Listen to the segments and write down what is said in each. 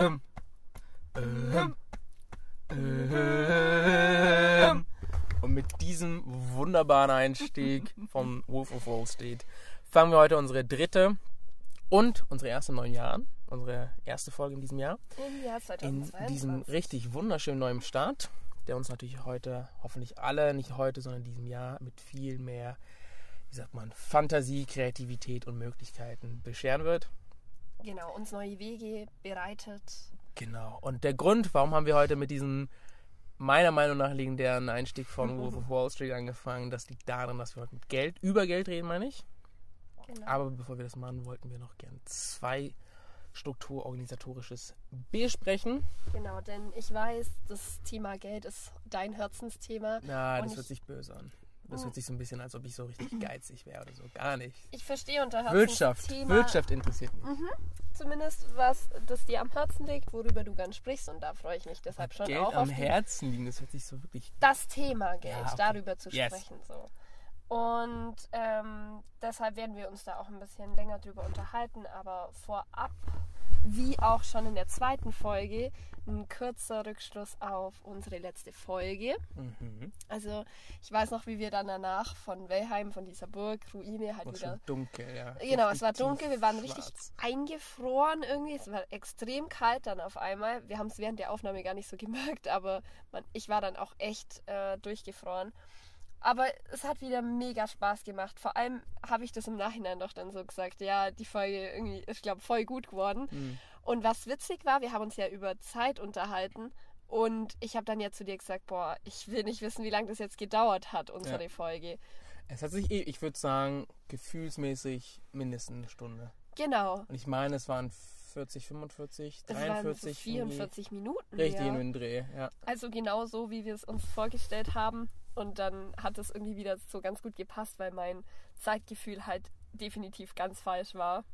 Ähm, ähm, ähm. Und mit diesem wunderbaren Einstieg von Wolf of Wall Street fangen wir heute unsere dritte und unsere erste neuen Jahr an. Unsere erste Folge in diesem Jahr. Im Jahr In 2022. diesem richtig wunderschönen neuen Start, der uns natürlich heute, hoffentlich alle, nicht heute, sondern in diesem Jahr mit viel mehr, wie sagt man, Fantasie, Kreativität und Möglichkeiten bescheren wird. Genau, uns neue Wege bereitet. Genau. Und der Grund, warum haben wir heute mit diesem meiner Meinung nach legendären Einstieg von Wolf of Wall Street angefangen, das liegt darin, dass wir heute mit Geld, über Geld reden, meine ich. Genau. Aber bevor wir das machen, wollten wir noch gern zwei strukturorganisatorisches besprechen. genau, denn ich weiß, das Thema Geld ist dein Herzensthema. Na, das hört sich böse an. Das hört sich so ein bisschen, als ob ich so richtig geizig wäre oder so. Gar nicht. Ich verstehe unter Wirtschaft. Herzensthema Wirtschaft interessiert mich. zumindest was das dir am Herzen liegt, worüber du gern sprichst und da freue ich mich deshalb schon Geld auch am auf Herzen liegen, das hört sich so wirklich. das Thema Geld, Ja, okay. darüber zu Yes. sprechen. So. Und ähm, deshalb werden wir uns da auch ein bisschen länger drüber unterhalten, aber vorab, wie auch schon in der zweiten Folge, ein kurzer Rückschluss auf unsere letzte Folge. Mhm. Also ich weiß noch, wie wir dann danach von Wellheim, von dieser Burg, Ruine halt War wieder schon dunkel, ja. Genau, es war Richtig dunkel, wir waren richtig schwarz. eingefroren irgendwie. Es war extrem kalt dann auf einmal. Wir haben es während der Aufnahme gar nicht so gemerkt, aber man, ich war dann auch echt äh, durchgefroren. Aber es hat wieder mega Spaß gemacht. Vor allem habe ich das im Nachhinein doch dann so gesagt, ja, die Folge irgendwie ist, glaube voll gut geworden. Mhm. Und was witzig war, wir haben uns ja über Zeit unterhalten. Und ich habe dann ja zu dir gesagt, boah, ich will nicht wissen, wie lange das jetzt gedauert hat, unsere Ja. Folge. Es hat sich, eh- ich würde sagen, gefühlsmäßig mindestens eine Stunde. Genau. Und ich meine, es waren 40, 45, Es waren so 43, irgendwie. 44 Minuten. Richtig ja. in den Dreh, ja. Also genau so, wie wir es uns vorgestellt haben. Und dann hat es irgendwie wieder so ganz gut gepasst, weil mein Zeitgefühl halt definitiv ganz falsch war.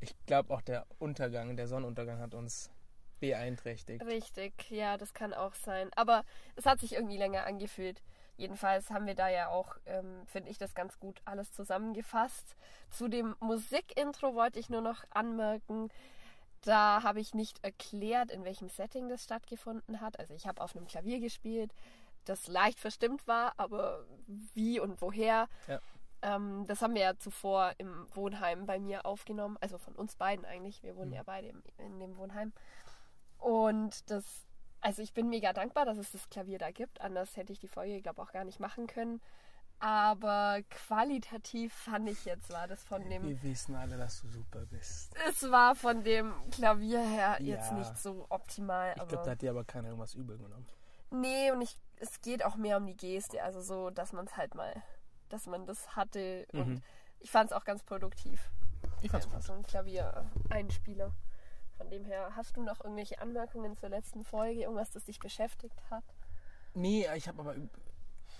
Ich glaube auch der Untergang, der Sonnenuntergang hat uns beeinträchtigt. Richtig, ja, das kann auch sein. Aber es hat sich irgendwie länger angefühlt. Jedenfalls haben wir da ja auch, ähm, finde ich, das ganz gut alles zusammengefasst. Zu dem Musikintro wollte ich nur noch anmerken, da habe ich nicht erklärt, in welchem Setting das stattgefunden hat. Also ich habe auf einem Klavier gespielt, das leicht verstimmt war, aber wie und woher, Ja. ähm, das haben wir ja zuvor im Wohnheim bei mir aufgenommen. Also von uns beiden eigentlich. Wir wohnen Mhm. ja beide im, in dem Wohnheim. Und das, also ich bin mega dankbar, dass es das Klavier da gibt. Anders hätte ich die Folge, glaube auch gar nicht machen können. Aber qualitativ fand ich jetzt, war das von dem, Wir wissen alle, dass du super bist. es war von dem Klavier her jetzt Ja. nicht so optimal. Ich glaube, da hat dir aber keiner irgendwas übel genommen. nee, und ich, es geht auch mehr um die Geste. Also so, dass man es halt mal, dass man das hatte. Mhm. Und ich fand es auch ganz produktiv. Ich fand's Einfach gut. so ein Klavier-Einspieler. Von dem her, hast du noch irgendwelche Anmerkungen zur letzten Folge? Irgendwas, das dich beschäftigt hat? Nee, ich habe aber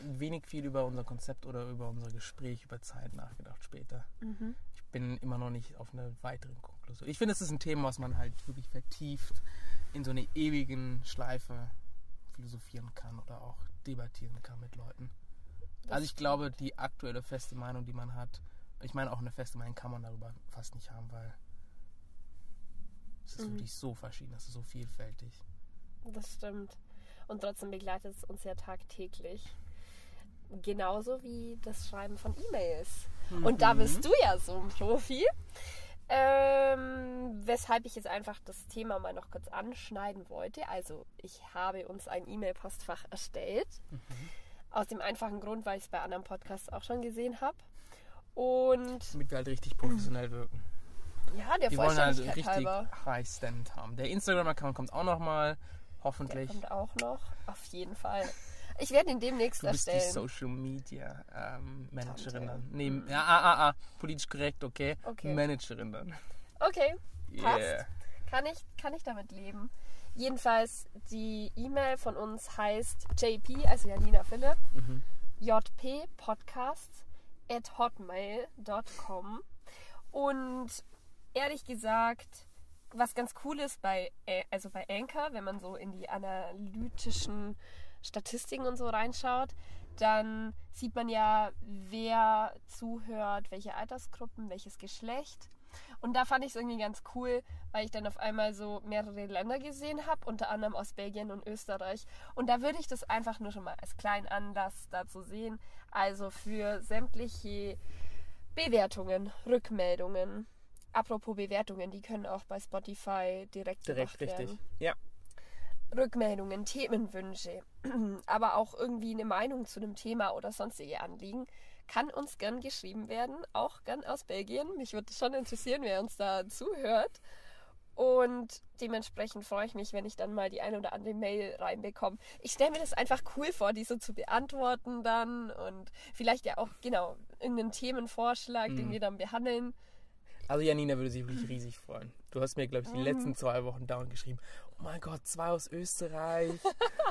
wenig viel über unser Konzept oder über unser Gespräch über Zeit nachgedacht später. Mhm. Ich bin immer noch nicht auf eine weitere Konklusion. Ich finde, es ist ein Thema, was man halt wirklich vertieft in so einer ewigen Schleife philosophieren kann oder auch debattieren kann mit Leuten. Das also ich glaube, die aktuelle feste Meinung, die man hat, ich meine auch eine feste Meinung kann man darüber fast nicht haben, weil es ist Mhm. wirklich so verschieden, es ist so vielfältig. Das stimmt. Und trotzdem begleitet es uns ja tagtäglich. Genauso wie das Schreiben von E-Mails. Und da bist du ja so ein Profi. Ähm, weshalb ich jetzt einfach das Thema mal noch kurz anschneiden wollte. Also, ich habe uns ein E-Mail-Postfach erstellt. Aus dem einfachen Grund, weil ich es bei anderen Podcasts auch schon gesehen habe. Und Damit wir halt richtig professionell wirken. ja, der Wir wollen also richtig halber. High Stand haben. Der Instagram-Account kommt auch nochmal, Der hoffentlich. kommt auch noch. Auf jeden Fall. Ich werde ihn demnächst Du bist die erstellen. Social Media ähm, Managerin Tante. dann. Nee, ja, ah, ah, ah, politisch korrekt, okay. Okay. Managerin dann. Okay, Passt. Yeah. kann ich, kann ich damit leben. Jedenfalls, die E-Mail von uns heißt JP, also Janina Philipp, Mhm. jppodcast at hotmail.com. Und ehrlich gesagt, was ganz cool ist bei, äh, also bei Anchor, wenn man so in die analytischen Statistiken und so reinschaut, dann sieht man ja, wer zuhört, welche Altersgruppen, welches Geschlecht. Und da fand ich es irgendwie ganz cool, weil ich dann auf einmal so mehrere Länder gesehen habe, unter anderem aus Belgien und Österreich. Und da würde ich das einfach nur schon mal als kleinen Anlass dazu sehen. Also für sämtliche Bewertungen, Rückmeldungen. Apropos Bewertungen, die können auch bei Spotify direkt, Direkt gemacht werden. richtig. Ja. Rückmeldungen, Themenwünsche, aber auch irgendwie eine Meinung zu einem Thema oder sonstige Anliegen, kann uns gern geschrieben werden, auch gern aus Belgien. Mich würde schon interessieren, wer uns da zuhört. Und dementsprechend freue ich mich, wenn ich dann mal die eine oder andere Mail reinbekomme. Ich stelle mir das einfach cool vor, die so zu beantworten dann und vielleicht ja auch, genau, irgendeinen Themenvorschlag, den Mhm. wir dann behandeln. Also Janina würde sich wirklich riesig freuen. Du hast mir, glaube ich, die Mhm. letzten zwei Wochen dauernd geschrieben, oh mein Gott, zwei aus Österreich.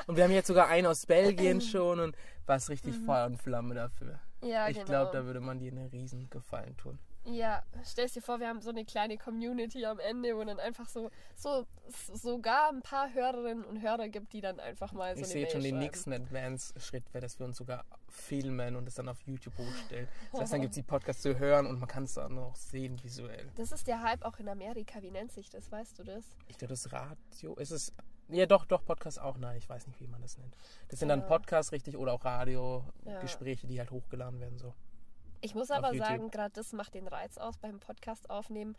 und wir haben jetzt sogar einen aus Belgien schon und warst richtig Feuer und Flamme dafür. Mhm. Ja, ich genau. glaube, da würde man dir einen riesen Gefallen tun. Ja, stell dir vor, wir haben so eine kleine Community am Ende, wo dann einfach so, so sogar ein paar Hörerinnen und Hörer gibt, die dann einfach mal so ich sehe schon den nächsten Advance-Schritt, wäre, dass wir uns sogar filmen und es dann auf YouTube hochstellen. Das heißt, dann gibt es die Podcasts zu hören und man kann es dann auch sehen visuell. Das ist der Hype auch in Amerika. Wie nennt sich das? Weißt du das? Ich glaube, das Radio, ist es... Ja, doch, doch, Podcast auch. Nein, ich weiß nicht, wie man das nennt. Das sind dann Ja. Podcasts, richtig, oder auch Radio-Gespräche, die halt hochgeladen werden, so. Ich muss aber sagen, gerade das macht den Reiz aus beim Podcast aufnehmen.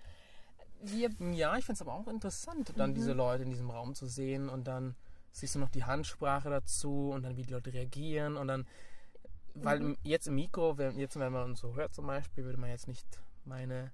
Wir, Ja, ich finde es aber auch interessant, dann Mhm. diese Leute in diesem Raum zu sehen und dann siehst du noch die Handsprache dazu und dann wie die Leute reagieren und dann, weil Mhm. jetzt im Mikro, wenn, jetzt wenn man uns so hört zum Beispiel, würde man jetzt nicht meine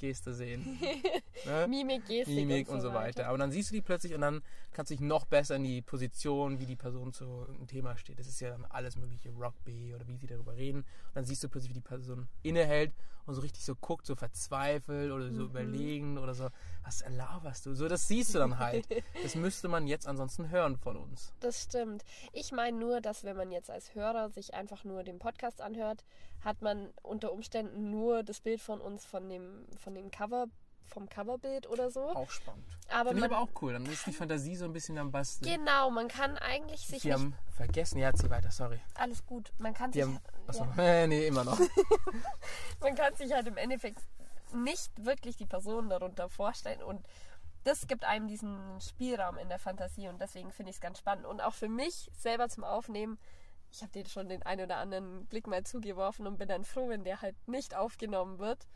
Geste sehen. ne? Mimik, Gestik Mimik und so weiter. Aber dann siehst du die plötzlich und dann kannst du dich noch besser in die Position, wie die Person zu irgendeinem Thema steht. Das ist ja dann alles mögliche Rugby oder wie sie darüber reden. Und dann siehst du plötzlich, wie die Person innehält und so richtig so guckt, so verzweifelt oder so Mhm. überlegen oder so. Was laberst du? So, das siehst du dann halt. das müsste man jetzt ansonsten hören von uns. Das stimmt. Ich meine nur, dass wenn man jetzt als Hörer sich einfach nur den Podcast anhört, hat man unter Umständen nur das Bild von uns von dem, von dem Cover, vom Coverbild oder so. Auch spannend. Aber Finde ich aber auch cool. Dann ist die Fantasie so ein bisschen am Basteln. genau, man kann eigentlich sich Wir haben vergessen, ja, zieh weiter, sorry. alles gut. Man kann Wir sich, haben, achso, ja, nee, immer noch. man kann sich halt im Endeffekt nicht wirklich die Person darunter vorstellen und das gibt einem diesen Spielraum in der Fantasie und deswegen finde ich es ganz spannend und auch für mich selber zum Aufnehmen. Ich habe dir schon den einen oder anderen Blick mal zugeworfen und bin dann froh, wenn der halt nicht aufgenommen wird,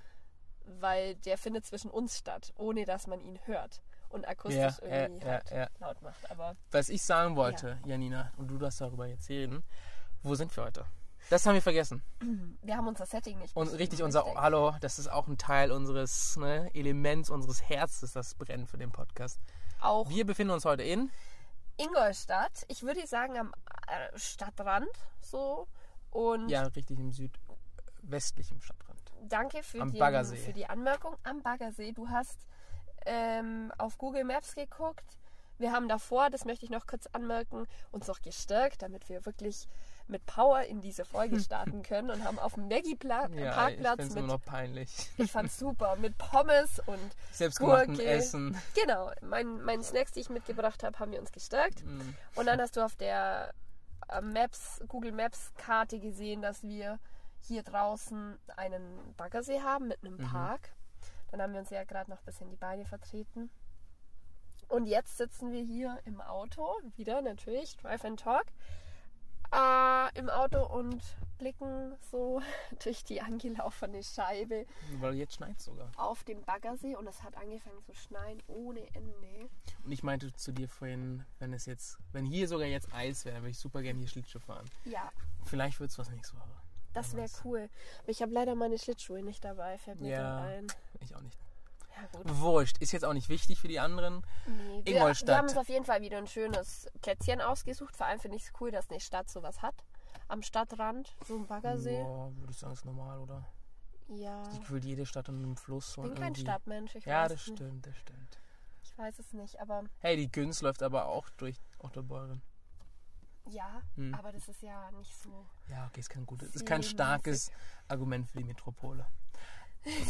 weil der findet zwischen uns statt, ohne dass man ihn hört und akustisch Ja, irgendwie ja, halt ja. laut macht. Aber Was ich sagen wollte, Janina, und du darfst darüber jetzt reden, wo sind wir heute? Das haben wir vergessen. wir haben unser Setting nicht. Und richtig, unser Hallo, das ist auch ein Teil unseres ne, Elements, unseres Herzens, das brennt für den Podcast. Auch Wir befinden uns heute in Ingolstadt. Ich würde sagen am äh, Stadtrand so. Und ja, richtig im südwestlichen Stadtrand. Danke für, die, für die Anmerkung. Am Baggersee. Du hast ähm, auf Google Maps geguckt. Wir haben davor, das möchte ich noch kurz anmerken, uns noch gestärkt, damit wir wirklich mit Power in diese Folge starten können und haben auf dem Ja, ich Maggie-Parkplatz es immer mit, noch peinlich. ich fand's super, mit Pommes und Selbstgemachten Gurke. Essen. genau, mein, mein Snacks, die ich mitgebracht habe, haben wir uns gestärkt. Mm. Und dann hast du auf der äh, Maps, Google Maps Karte gesehen, dass wir hier draußen einen Baggersee haben mit einem Mhm. Park. Dann haben wir uns ja gerade noch ein bisschen die Beine vertreten. Und jetzt sitzen wir hier im Auto, wieder natürlich, Drive and Talk, äh, im Auto und blicken so durch die angelaufene Scheibe Weil jetzt schneit sogar. auf den Baggersee und es hat angefangen zu schneien ohne Ende. Und ich meinte zu dir vorhin, wenn es jetzt, wenn hier sogar jetzt Eis wäre, würde ich super gerne hier Schlittschuh fahren. Ja, Vielleicht wird es was nächste Woche. Das wäre cool. Aber ich habe leider meine Schlittschuhe nicht dabei, fällt mir Ja. ein. Ich auch nicht. Ja, gut. Wurscht, ist jetzt auch nicht wichtig für die anderen. Nee, wir, Ingolstadt. wir haben uns auf jeden Fall wieder ein schönes Plätzchen ausgesucht. Vor allem finde ich es cool, dass eine Stadt sowas hat. Am Stadtrand, so ein Baggersee. Ja, würde ich sagen, ist normal, oder? Ja. Ich gefühlt jede Stadt an einem Fluss. Ich bin kein irgendwie- Stadtmensch, ich Ja, weiß das nicht. stimmt, das stimmt. Ich weiß es nicht, aber Hey, die Günz läuft aber auch durch Ottobreuren. Ja, Hm. aber das ist ja nicht so. Ja, okay, ist kein gutes, ist kein starkes Argument für die Metropole.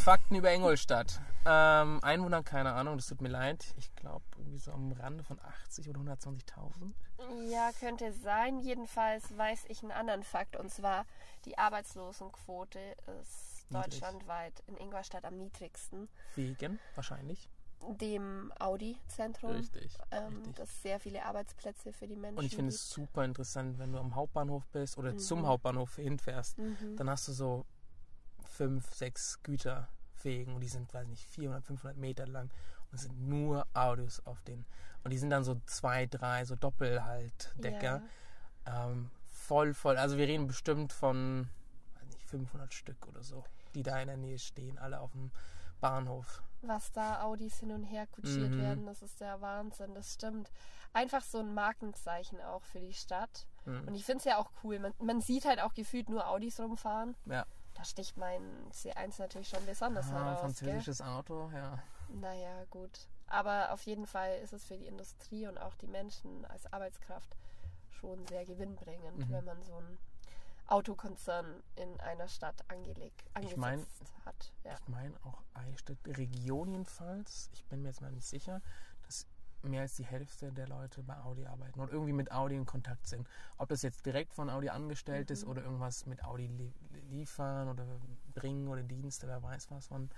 Fakten über Ingolstadt. Ähm, Einwohner, keine Ahnung, das tut mir leid. Ich glaube, irgendwie so am Rande von 80 oder 120.000. Ja, könnte sein. Jedenfalls weiß ich einen anderen Fakt und zwar die Arbeitslosenquote ist Niedrig. deutschlandweit in Ingolstadt am niedrigsten. Wegen, wahrscheinlich. Dem Audi-Zentrum. Richtig. Ähm, richtig. das sehr viele Arbeitsplätze für die Menschen Und ich finde es super interessant, wenn du am Hauptbahnhof bist oder zum Mhm. Hauptbahnhof hinfährst, Mhm. dann hast du so fünf, sechs Güterwegen und die sind, weiß nicht, 400, 500 Meter lang und es sind nur Autos auf denen. Und die sind dann so zwei, drei, so Doppelhaltdecker. Ähm, voll, voll. Also wir reden bestimmt von, weiß nicht, 500 Stück oder so, die da in der Nähe stehen, alle auf dem Bahnhof. Was da Audis hin und her kutschiert Mhm. werden, das ist der Wahnsinn, das stimmt. Einfach so ein Markenzeichen auch für die Stadt. Mhm. Und ich finde es ja auch cool. Man, man sieht halt auch gefühlt nur Audis rumfahren. Ja. Da sticht mein C1 natürlich schon besonders Ah, heraus. Gell? französisches Auto, ja. Naja, gut. Aber auf jeden Fall ist es für die Industrie und auch die Menschen als Arbeitskraft schon sehr gewinnbringend, Mhm. wenn man so einen Autokonzern in einer Stadt angelegt, angesetzt mein- hat. Ja. Ich meine auch Eichstätt, Region jedenfalls, ich bin mir jetzt mal nicht sicher, dass mehr als die Hälfte der Leute bei Audi arbeiten und irgendwie mit Audi in Kontakt sind. Ob das jetzt direkt von Audi angestellt ist Mhm. oder irgendwas mit Audi li liefern oder bringen oder Dienste, wer weiß was von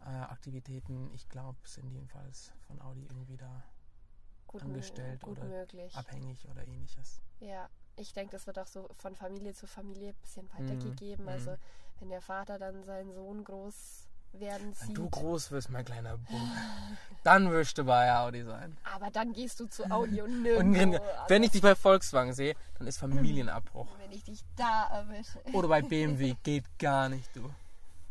äh, Aktivitäten. Ich glaube, sind jedenfalls von Audi irgendwie da Gut, angestellt gut oder möglich. abhängig oder ähnliches. Ja, ich denke, das wird auch so von Familie zu Familie ein bisschen Mhm, weitergegeben. mhm. Also wenn der Vater dann seinen Sohn groß werden Wenn sieht. du groß wirst, mein kleiner Bub, dann wirst du bei Audi sein. aber dann gehst du zu Audi und Und nirgendwo. wenn ich dich bei Volkswagen sehe, dann ist Familienabbruch. wenn ich dich da erwische. Oder bei BMW geht gar nicht, du.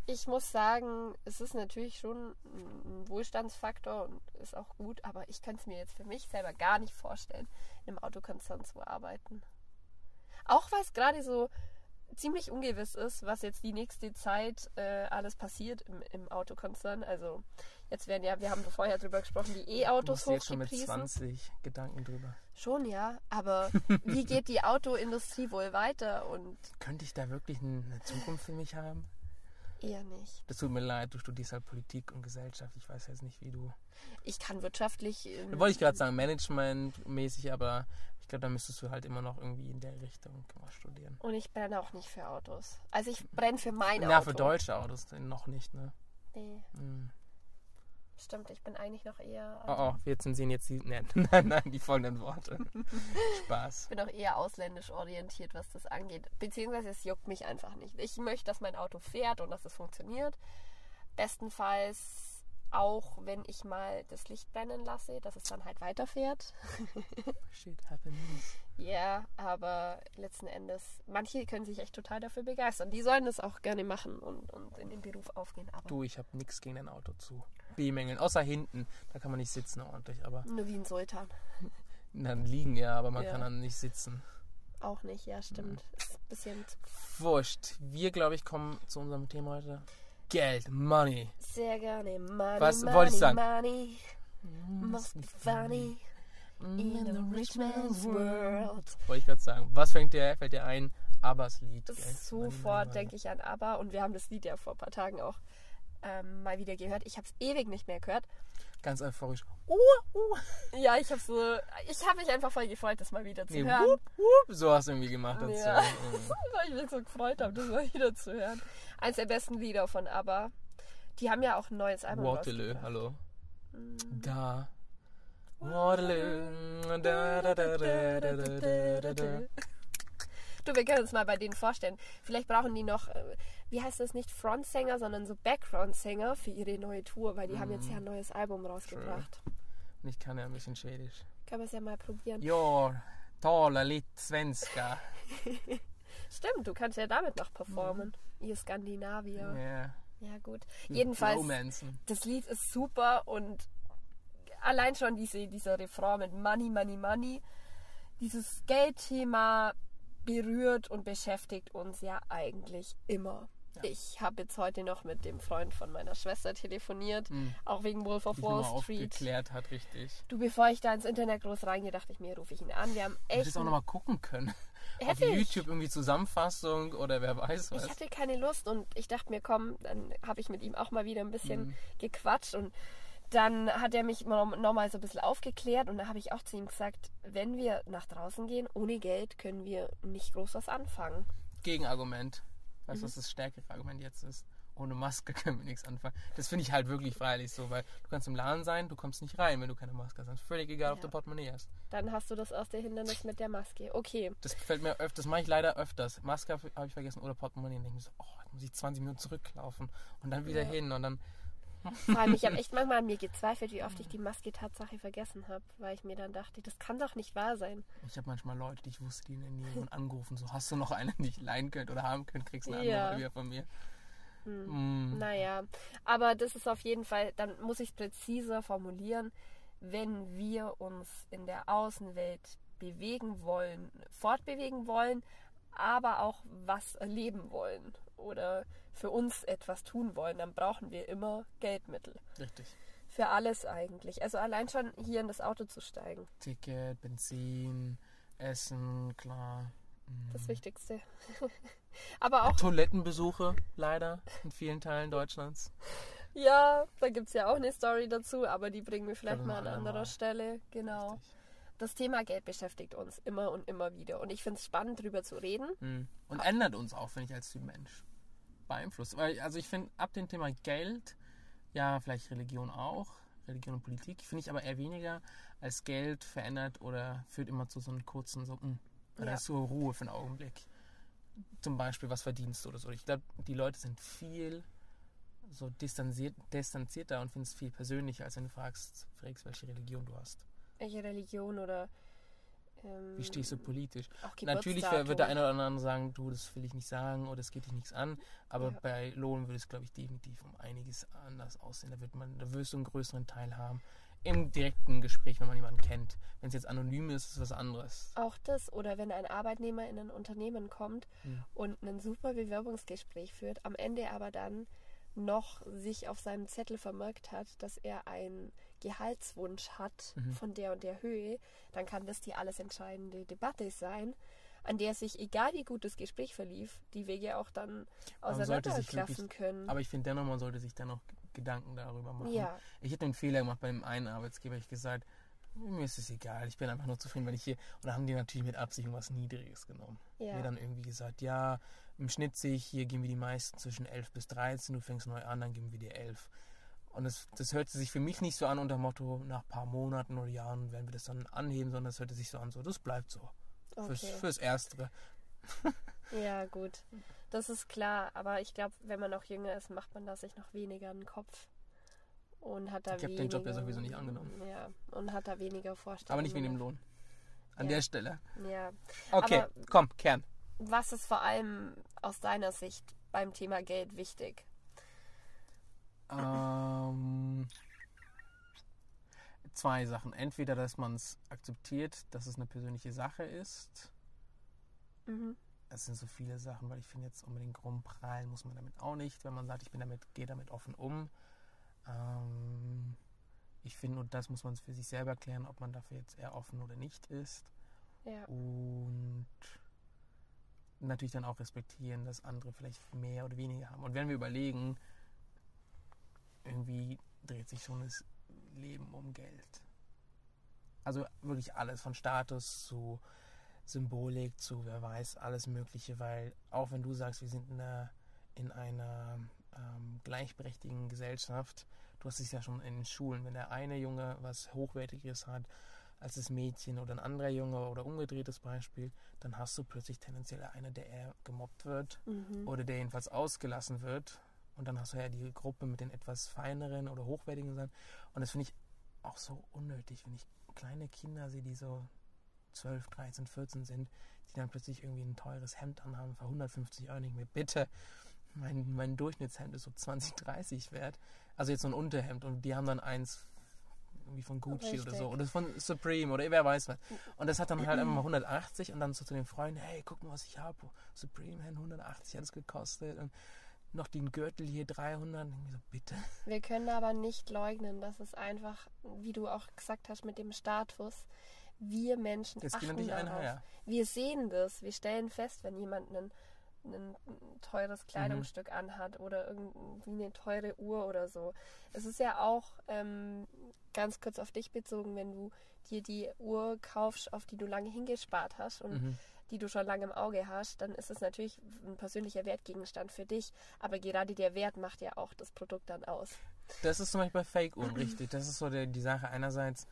Ich muss sagen, es ist natürlich schon ein Wohlstandsfaktor und ist auch gut, aber ich könnte es mir jetzt für mich selber gar nicht vorstellen, in einem Autokonzern zu arbeiten. Auch weil es gerade so ziemlich ungewiss ist, was jetzt die nächste Zeit äh, alles passiert im, im Autokonzern. Also jetzt werden ja, wir haben vorher drüber gesprochen, die E-Autos bist jetzt schon mit hochgepriesen. 20 Gedanken drüber. Schon ja, aber wie geht die Autoindustrie wohl weiter und Könnte ich da wirklich eine Zukunft für mich haben? eher nicht. Das tut mir leid, du studierst halt Politik und Gesellschaft. Ich weiß jetzt nicht, wie du. Ich kann wirtschaftlich. ähm, wollte ich gerade sagen, managementmäßig, aber ich glaube, da müsstest du halt immer noch irgendwie in der Richtung studieren. Und ich brenne auch nicht für Autos. Also ich brenne für mein Ja, Auto. für deutsche Autos noch nicht, ne? Nee, Hm. stimmt, ich bin eigentlich noch eher. Oh, oh, wir zensieren jetzt die. Nein, nein, nein, die folgenden Worte. Spaß. Ich bin auch eher ausländisch orientiert, was das angeht. Beziehungsweise es juckt mich einfach nicht. Ich möchte, dass mein Auto fährt und dass es funktioniert. Bestenfalls auch, wenn ich mal das Licht brennen lasse, dass es dann halt weiterfährt. Shit happens. Ja, aber letzten Endes, manche können sich echt total dafür begeistern. Die sollen das auch gerne machen und, und in den Beruf aufgehen. Aber Du, ich habe nichts gegen dein Auto zu bemängeln. Außer hinten. Da kann man nicht sitzen ordentlich. Aber nur wie ein Sultan. dann liegen ja, aber man Ja. kann dann nicht sitzen. Auch nicht, ja, stimmt. Ist ein bisschen Wurscht. Wir, glaube ich, kommen zu unserem Thema heute. Geld, Money. Sehr gerne. Money, Was money, wollte ich sagen? Money must be funny in a rich man's world. Wollte ich gerade sagen. Was fängt dir, fällt dir ein? Abbas Lied. Sofort denke ich an ABBA und wir haben das Lied ja vor ein paar Tagen auch ähm, mal wieder gehört. Ich habe es ewig nicht mehr gehört. Ganz euphorisch. Uh, uh. Ja, ich habe so, ich habe mich einfach voll gefreut, das mal wieder zu Nee, hören. wup, wup. So hast du irgendwie gemacht. dazu. Ja. Weil ich mich so gefreut habe, das mal wieder zu hören. Eins der besten Lieder von ABBA. Die haben ja auch ein neues Album Waterloo, hallo. Mm. Da. Waterloo. Da, da, da, da, da, da, da, da. Du, wir können uns mal bei denen vorstellen. Vielleicht brauchen die noch, äh, wie heißt das nicht, Frontsänger, sondern so Background-Sänger für ihre neue Tour, weil die haben jetzt ja ein neues Album rausgebracht. Und ich kann ja ein bisschen Schwedisch. Können wir es ja mal probieren. Ja, tala lite svenska. Stimmt, du kannst ja damit noch performen. Ihr Skandinavier. Ja. Ja, gut. Jedenfalls, Romanzen. das Lied ist super und allein schon diese, dieser Refrain mit Money, Money, Money, dieses Geldthema berührt und beschäftigt uns ja eigentlich immer. Ja. Ich habe jetzt heute noch mit dem Freund von meiner Schwester telefoniert, Hm. auch wegen Wolf of Wall nochmal Street. aufgeklärt hat, richtig. Du, bevor ich da ins Internet groß reingehe, dachte ich mir, rufe ich ihn an. Wir haben Du echt. hättest auch nochmal gucken können. Auf Hätte ich. YouTube irgendwie Zusammenfassung oder wer weiß was. Ich hatte keine Lust und ich dachte mir, komm, dann habe ich mit ihm auch mal wieder ein bisschen Mhm. gequatscht und dann hat er mich noch noch mal so ein bisschen aufgeklärt und da habe ich auch zu ihm gesagt, wenn wir nach draußen gehen, ohne Geld können wir nicht groß was anfangen. Gegenargument. Weißt Mhm. du, was das stärkere Argument jetzt ist? ohne Maske können wir nichts anfangen. Das finde ich halt wirklich freilich so, weil du kannst im Laden sein, du kommst nicht rein, wenn du keine Maske hast. Völlig egal, ob Ja. du Portemonnaie hast. Dann hast du das erste Hindernis mit der Maske. Okay. Das fällt mir öfters, das mache ich leider öfters. Maske habe hab ich vergessen oder Portemonnaie und denke mir so, oh, jetzt muss ich 20 Minuten zurücklaufen und dann wieder Ja. hin und dann, Vor allem, ich habe echt manchmal an mir gezweifelt, wie oft ich die Maske Tatsache vergessen habe, weil ich mir dann dachte, das kann doch nicht wahr sein. ich habe manchmal Leute, die ich wusste, die in der Nähe angerufen, so, hast du noch eine, die ich leihen könnte oder haben könnte, kriegst du eine Ja. andere wieder von mir. Hm. Mm. Naja, aber das ist auf jeden Fall, dann muss ich es präziser formulieren, wenn wir uns in der Außenwelt bewegen wollen, fortbewegen wollen, aber auch was erleben wollen oder für uns etwas tun wollen, dann brauchen wir immer Geldmittel. Richtig. Für alles eigentlich. Also allein schon hier in das Auto zu steigen, Ticket, Benzin, Essen, klar. Das Wichtigste. aber auch, Toilettenbesuche, leider, in vielen Teilen Deutschlands. ja, da gibt es ja auch eine Story dazu, aber die bringen wir vielleicht mal an anderer Stelle. Genau. Richtig. Das Thema Geld beschäftigt uns immer und immer wieder. Und ich finde es spannend, drüber zu reden. Mm. Und ändert uns auch, finde ich, als Typ Mensch. Beeinflusst. Weil, also ich finde, ab dem Thema Geld, ja, vielleicht Religion auch, Religion und Politik, finde ich aber eher weniger als Geld verändert oder führt immer zu so einem kurzen, so, da Ja. so Ruhe für einen Augenblick. Zum Beispiel, was verdienst du oder so. Ich glaube, die Leute sind viel so distanziert, distanzierter und finden es viel persönlicher, als wenn du fragst, fragst, welche Religion du hast. Welche Religion oder. Ähm, Wie stehst du politisch? Natürlich wird der eine oder andere sagen, du, das will ich nicht sagen oder es geht dich nichts an. Aber Ja. bei Lohn würde es, glaube ich, definitiv um einiges anders aussehen. Da, wird man, da wirst du einen größeren Teil haben. Im direkten Gespräch, wenn man jemanden kennt. Wenn es jetzt anonym ist, ist es was anderes. Auch das, oder wenn ein Arbeitnehmer in ein Unternehmen kommt Hm. und ein super Bewerbungsgespräch führt, am Ende aber dann noch sich auf seinem Zettel vermerkt hat, dass er einen Gehaltswunsch hat Mhm. von der und der Höhe, dann kann das die alles entscheidende Debatte sein, an der sich, egal wie gut das Gespräch verlief, die Wege auch dann auseinanderklaffen können. Aber ich finde dennoch, man sollte sich dennoch Gedanken darüber machen. ja, Ich hätte einen Fehler gemacht bei dem einen Arbeitsgeber. Ich gesagt, mir ist es egal, ich bin einfach nur zufrieden, wenn ich hier. Und da haben die natürlich mit Absicht was Niedriges genommen. ja. mir dann irgendwie gesagt, ja, im Schnitt sehe ich, hier geben wir die meisten zwischen 11 bis 13, du fängst neu an, dann geben wir dir 11. Und das, das hörte sich für mich nicht so an unter dem Motto, nach ein paar Monaten oder Jahren werden wir das dann anheben, sondern es hörte sich so an, so, das bleibt so. Fürs, okay. fürs Erstere. Ja, gut. Das ist klar, aber ich glaube, wenn man noch jünger ist, macht man da sich noch weniger einen Kopf. Und hat da Ich hab weniger. den Job ja sowieso nicht angenommen. Ja, und hat da weniger Vorstellungen. Aber nicht wegen dem Lohn. An Ja. der Stelle. Ja. Okay, Aber- komm, Kern. Was ist vor allem aus deiner Sicht beim Thema Geld wichtig? Ähm, zwei Sachen. Entweder, dass man es akzeptiert, dass es eine persönliche Sache ist. Mhm. Es sind so viele Sachen, weil ich finde jetzt unbedingt rumprallen muss man damit auch nicht, wenn man sagt, ich bin damit, gehe damit offen um. Ähm, ich finde, nur das muss man für sich selber klären, ob man dafür jetzt eher offen oder nicht ist. Ja. Und natürlich dann auch respektieren, dass andere vielleicht mehr oder weniger haben. Und wenn wir überlegen, irgendwie dreht sich schon das Leben um Geld. Also wirklich alles, von Status zu Symbolik zu, wer weiß, alles Mögliche, weil auch wenn du sagst, wir sind in einer, in einer ähm, gleichberechtigten Gesellschaft, du hast es ja schon in den Schulen, wenn der eine Junge was Hochwertiges hat als das Mädchen oder ein anderer Junge oder umgedrehtes Beispiel, dann hast du plötzlich tendenziell einer, der eher gemobbt wird Mhm. oder der jedenfalls ausgelassen wird. Und dann hast du ja die Gruppe mit den etwas feineren oder hochwertigen Sachen. Und das finde ich auch so unnötig, wenn ich kleine Kinder sehe, die so 12, 13, 14 sind, die dann plötzlich irgendwie ein teures Hemd anhaben für 150 Euro. Ich mir, bitte, mein, mein Durchschnittshemd ist so 20, 30 wert. Also jetzt so ein Unterhemd. Und die haben dann eins irgendwie von Gucci oder Richtig. so. Oder von Supreme oder wer weiß was. Und das hat dann halt einfach mal 180 und dann so zu den Freunden, hey, guck mal, was ich habe. Supreme Hand 180 hat es gekostet. Und noch den Gürtel hier 300. Und ich mir so, bitte. Wir können aber nicht leugnen, dass es einfach, wie du auch gesagt hast, mit dem Status, wir Menschen geht achten darauf. einher. Wir sehen das, wir stellen fest, wenn jemand ein, ein teures Kleidungsstück anhat oder irgendwie eine teure Uhr oder so. Es ist ja auch ähm, ganz kurz auf dich bezogen, wenn du dir die Uhr kaufst, auf die du lange hingespart hast und Mhm. Die du schon lange im Auge hast, dann ist es natürlich ein persönlicher Wertgegenstand für dich. Aber gerade der Wert macht ja auch das Produkt dann aus. Das ist zum Beispiel bei Fake-Uhren richtig. Das ist so der, die Sache. Einerseits,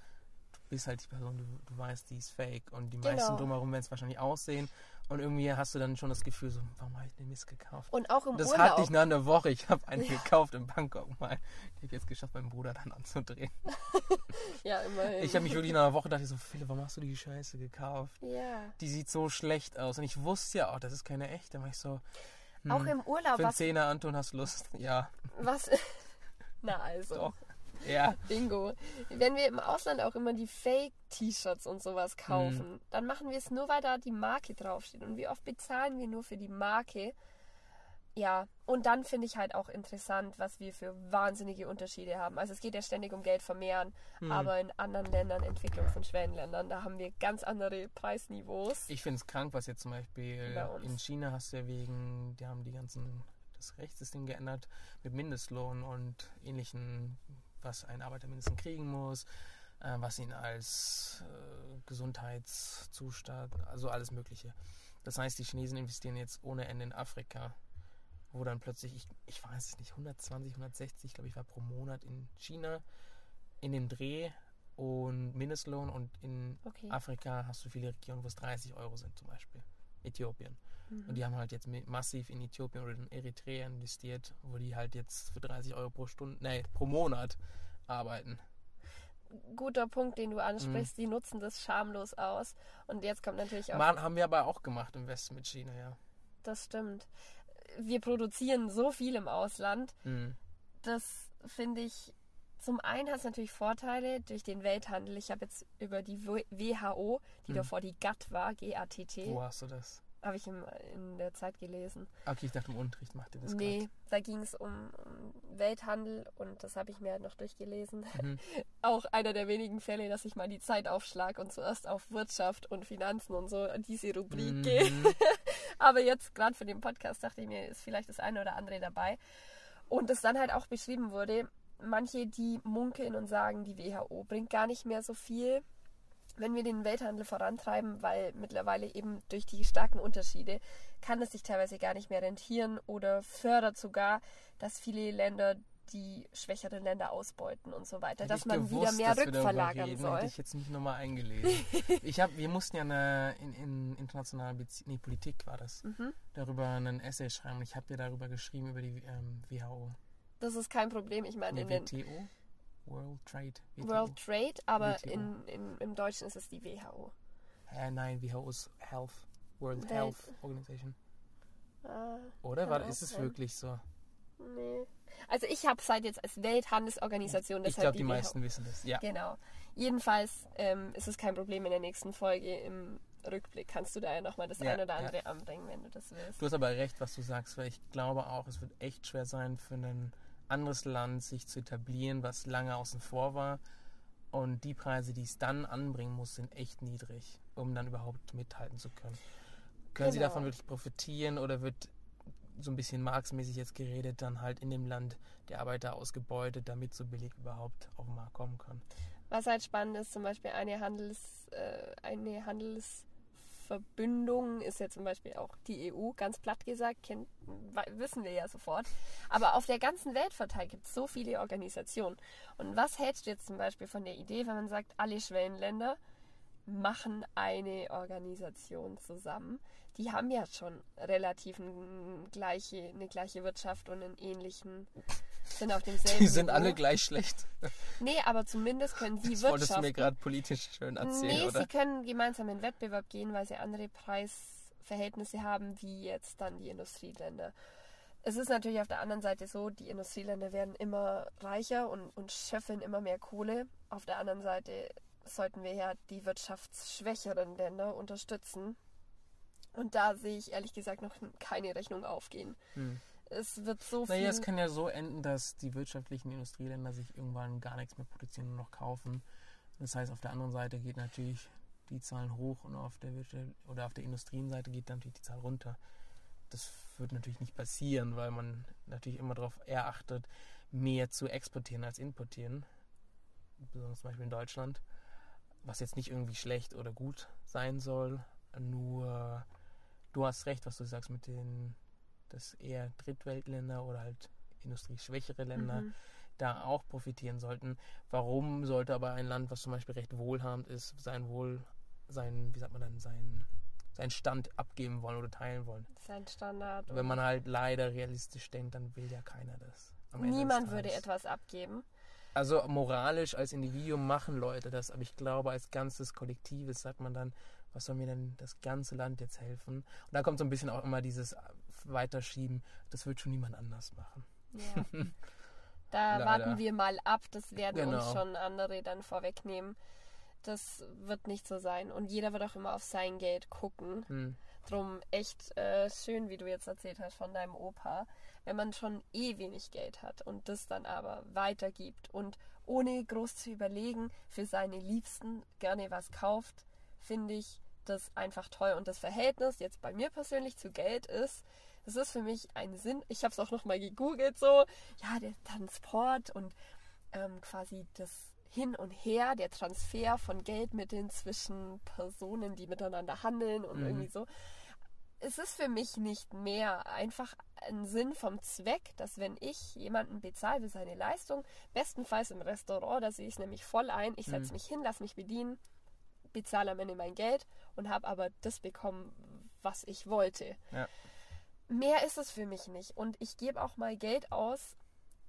du bist halt die Person, du, du weißt, die ist fake. Und die meisten Genau. drumherum werden es wahrscheinlich aussehen. Und irgendwie hast du dann schon das Gefühl, so, warum habe ich den Mist gekauft? Und auch im Das Urlaub. hatte ich nach einer Woche. Ich habe einen gekauft in Bangkok mal. Ich habe jetzt geschafft, meinen Bruder dann anzudrehen. ja, immerhin. Ich habe mich wirklich nach einer Woche dachte ich so, Philipp, warum hast du die Scheiße gekauft? ja. Die sieht so schlecht aus. Und ich wusste ja auch, das ist keine echte. Da war ich so, hm, Auch im Urlaub, für einen Zehner, Anton, hast du Lust? Ja, was. Na also. doch. Ja. Bingo. Wenn wir im Ausland auch immer die Fake-T-Shirts und sowas kaufen, dann machen wir es nur, weil da die Marke draufsteht. Und wie oft bezahlen wir nur für die Marke? Ja, und dann finde ich halt auch interessant, was wir für wahnsinnige Unterschiede haben. Also es geht ja ständig um Geld vermehren, aber in anderen Ländern, Entwicklungs- und Schwellenländern, da haben wir ganz andere Preisniveaus. Ich finde es krank, was jetzt zum Beispiel in China hast du ja wegen, die haben die ganzen, das Rechtssystem geändert mit Mindestlohn und ähnlichen, was ein Arbeiter mindestens kriegen muss, äh, was ihn als äh, Gesundheitszustand, also alles Mögliche. Das heißt, die Chinesen investieren jetzt ohne Ende in Afrika, wo dann plötzlich, ich, ich weiß es nicht, 120, 160, glaube ich, war pro Monat in China in dem Dreh und Mindestlohn und in Okay. Afrika hast du viele Regionen, wo es 30 Euro sind zum Beispiel. Äthiopien. Mhm. Und die haben halt jetzt massiv in Äthiopien oder in Eritrea investiert, wo die halt jetzt für 30 Euro pro Stunde, nee, pro Monat arbeiten. Guter Punkt, den du Mhm. ansprichst. Die nutzen das schamlos aus. Und jetzt kommt natürlich auch Man, haben wir aber auch gemacht im Westen mit China, ja. Das stimmt. Wir produzieren so viel im Ausland. Mhm. Das finde ich. Zum einen hat es natürlich Vorteile durch den Welthandel. Ich habe jetzt über die WHO, die Mhm. davor die GATT war, G-A-T-T, Wo hast du das? Habe ich in der Zeit gelesen. Okay, ich dachte im Unterricht macht ihr das nee, da ging es um, um Welthandel und das habe ich mir halt noch durchgelesen. Mhm. Auch einer der wenigen Fälle, dass ich mal die Zeit aufschlag und zuerst auf Wirtschaft und Finanzen und so diese Rubrik Mhm. gehe. Aber jetzt, gerade für den Podcast, dachte ich mir, ist vielleicht das eine oder andere dabei. Und es dann halt auch beschrieben wurde, manche, die munkeln und sagen, die WHO bringt gar nicht mehr so viel, wenn wir den Welthandel vorantreiben, weil mittlerweile eben durch die starken Unterschiede kann es sich teilweise gar nicht mehr rentieren oder fördert sogar, dass viele Länder die schwächeren Länder ausbeuten und so weiter, Hätte dass man gewusst, wieder mehr dass wir darüber rückverlagern reden, soll. Hätte ich jetzt nicht nochmal eingelesen. ich hab, wir mussten ja eine, in, in internationaler Bezie nee, Politik war das, Mhm. darüber einen Essay schreiben. Ich habe ja darüber geschrieben, über die ähm, WHO. Das ist kein Problem. Ich meine, in den WTO? World Trade. WTO. World Trade, aber WTO. in, in, im Deutschen ist es die WHO. Äh, nein, WHO ist Health. World Welt- Health Organization. Ah, Oder? War, ist es wirklich so? nee. Also ich habe es halt jetzt als Welthandelsorganisation, ich glaube, die WHO. meisten wissen das. Ja. Genau. Jedenfalls ähm, ist es kein Problem in der nächsten Folge im Rückblick. Kannst du da ja nochmal das Ja, eine oder ja. andere anbringen, wenn du das willst. Du hast aber recht, was du sagst, weil ich glaube auch, es wird echt schwer sein für ein anderes Land, sich zu etablieren, was lange außen vor war. Und die Preise, die es dann anbringen muss, sind echt niedrig, um dann überhaupt mithalten zu können. Können sie Genau. davon wirklich profitieren oder wird so ein bisschen marxmäßig jetzt geredet, dann halt in dem Land der Arbeiter ausgebeutet, damit so billig überhaupt auf den Markt kommen kann? Was halt spannend ist, zum Beispiel eine, Handels, äh, eine Handelsverbündung ist ja zum Beispiel auch die EU, ganz platt gesagt, kennt, wissen wir ja sofort. Aber auf der ganzen Welt verteilt gibt es so viele Organisationen. Und was hältst du jetzt zum Beispiel von der Idee, wenn man sagt, alle Schwellenländer machen eine Organisation zusammen? Die haben ja schon relativ ein, gleiche, eine gleiche Wirtschaft und einen ähnlichen, sind auf demselben Die sind Niveau. alle gleich schlecht. Nee, aber zumindest können sie Das wolltest du wirtschaften. mir gerade politisch schön erzählen, nee, oder? sie können gemeinsam in Wettbewerb gehen, weil sie andere Preisverhältnisse haben, wie jetzt dann die Industrieländer. Es ist natürlich auf der anderen Seite so, die Industrieländer werden immer reicher und, und schöffeln immer mehr Kohle. Auf der anderen Seite sollten wir ja die wirtschaftsschwächeren Länder unterstützen. Und da sehe ich ehrlich gesagt noch keine Rechnung aufgehen. Hm. Es wird so viel. Naja, es kann ja so enden, dass die wirtschaftlichen Industrieländer sich irgendwann gar nichts mehr produzieren und noch kaufen. Das heißt, auf der anderen Seite geht natürlich die Zahlen hoch und auf der Wirtschaft oder auf der Industrienseite geht dann natürlich die Zahl runter. Das wird natürlich nicht passieren, weil man natürlich immer darauf eher achtet, mehr zu exportieren als importieren. Besonders zum Beispiel in Deutschland. Was jetzt nicht irgendwie schlecht oder gut sein soll. nur, du hast recht, was du sagst mit den, dass eher Drittweltländer oder halt industrieschwächere Länder Mhm. da auch profitieren sollten. Warum sollte aber ein Land, was zum Beispiel recht wohlhabend ist, sein Wohl, sein, wie sagt man dann, sein, sein Stand abgeben wollen oder teilen wollen? Sein Standard. Wenn man halt leider realistisch denkt, dann will ja keiner das. Niemand würde etwas abgeben. Also moralisch als Individuum machen Leute das, aber ich glaube, als ganzes Kollektives sagt man dann, was soll mir denn das ganze Land jetzt helfen? Und da kommt so ein bisschen auch immer dieses Weiterschieben, das wird schon niemand anders machen. Ja. Da Leider. warten wir mal ab. Das werden uns Genau. schon andere dann vorwegnehmen. Das wird nicht so sein. Und jeder wird auch immer auf sein Geld gucken. Hm. Drum echt äh, schön, wie du jetzt erzählt hast von deinem Opa. Wenn man schon eh wenig Geld hat und das dann aber weitergibt und ohne groß zu überlegen für seine Liebsten gerne was kauft, finde ich das einfach toll. Und das Verhältnis jetzt bei mir persönlich zu Geld ist, das ist für mich ein Sinn. Ich habe es auch nochmal gegoogelt so. Ja, der Transport und ähm, quasi das Hin und Her, der Transfer von Geldmitteln zwischen Personen, die miteinander handeln und Mhm. irgendwie so. Es ist für mich nicht mehr einfach ein Sinn vom Zweck, dass wenn ich jemanden bezahle für seine Leistung, bestenfalls im Restaurant, da sehe ich es nämlich voll ein, ich setze Mhm. mich hin, lass mich bedienen, bezahle am Ende mein Geld und habe aber das bekommen, was ich wollte. Ja. Mehr ist es für mich nicht. Und ich gebe auch mal Geld aus,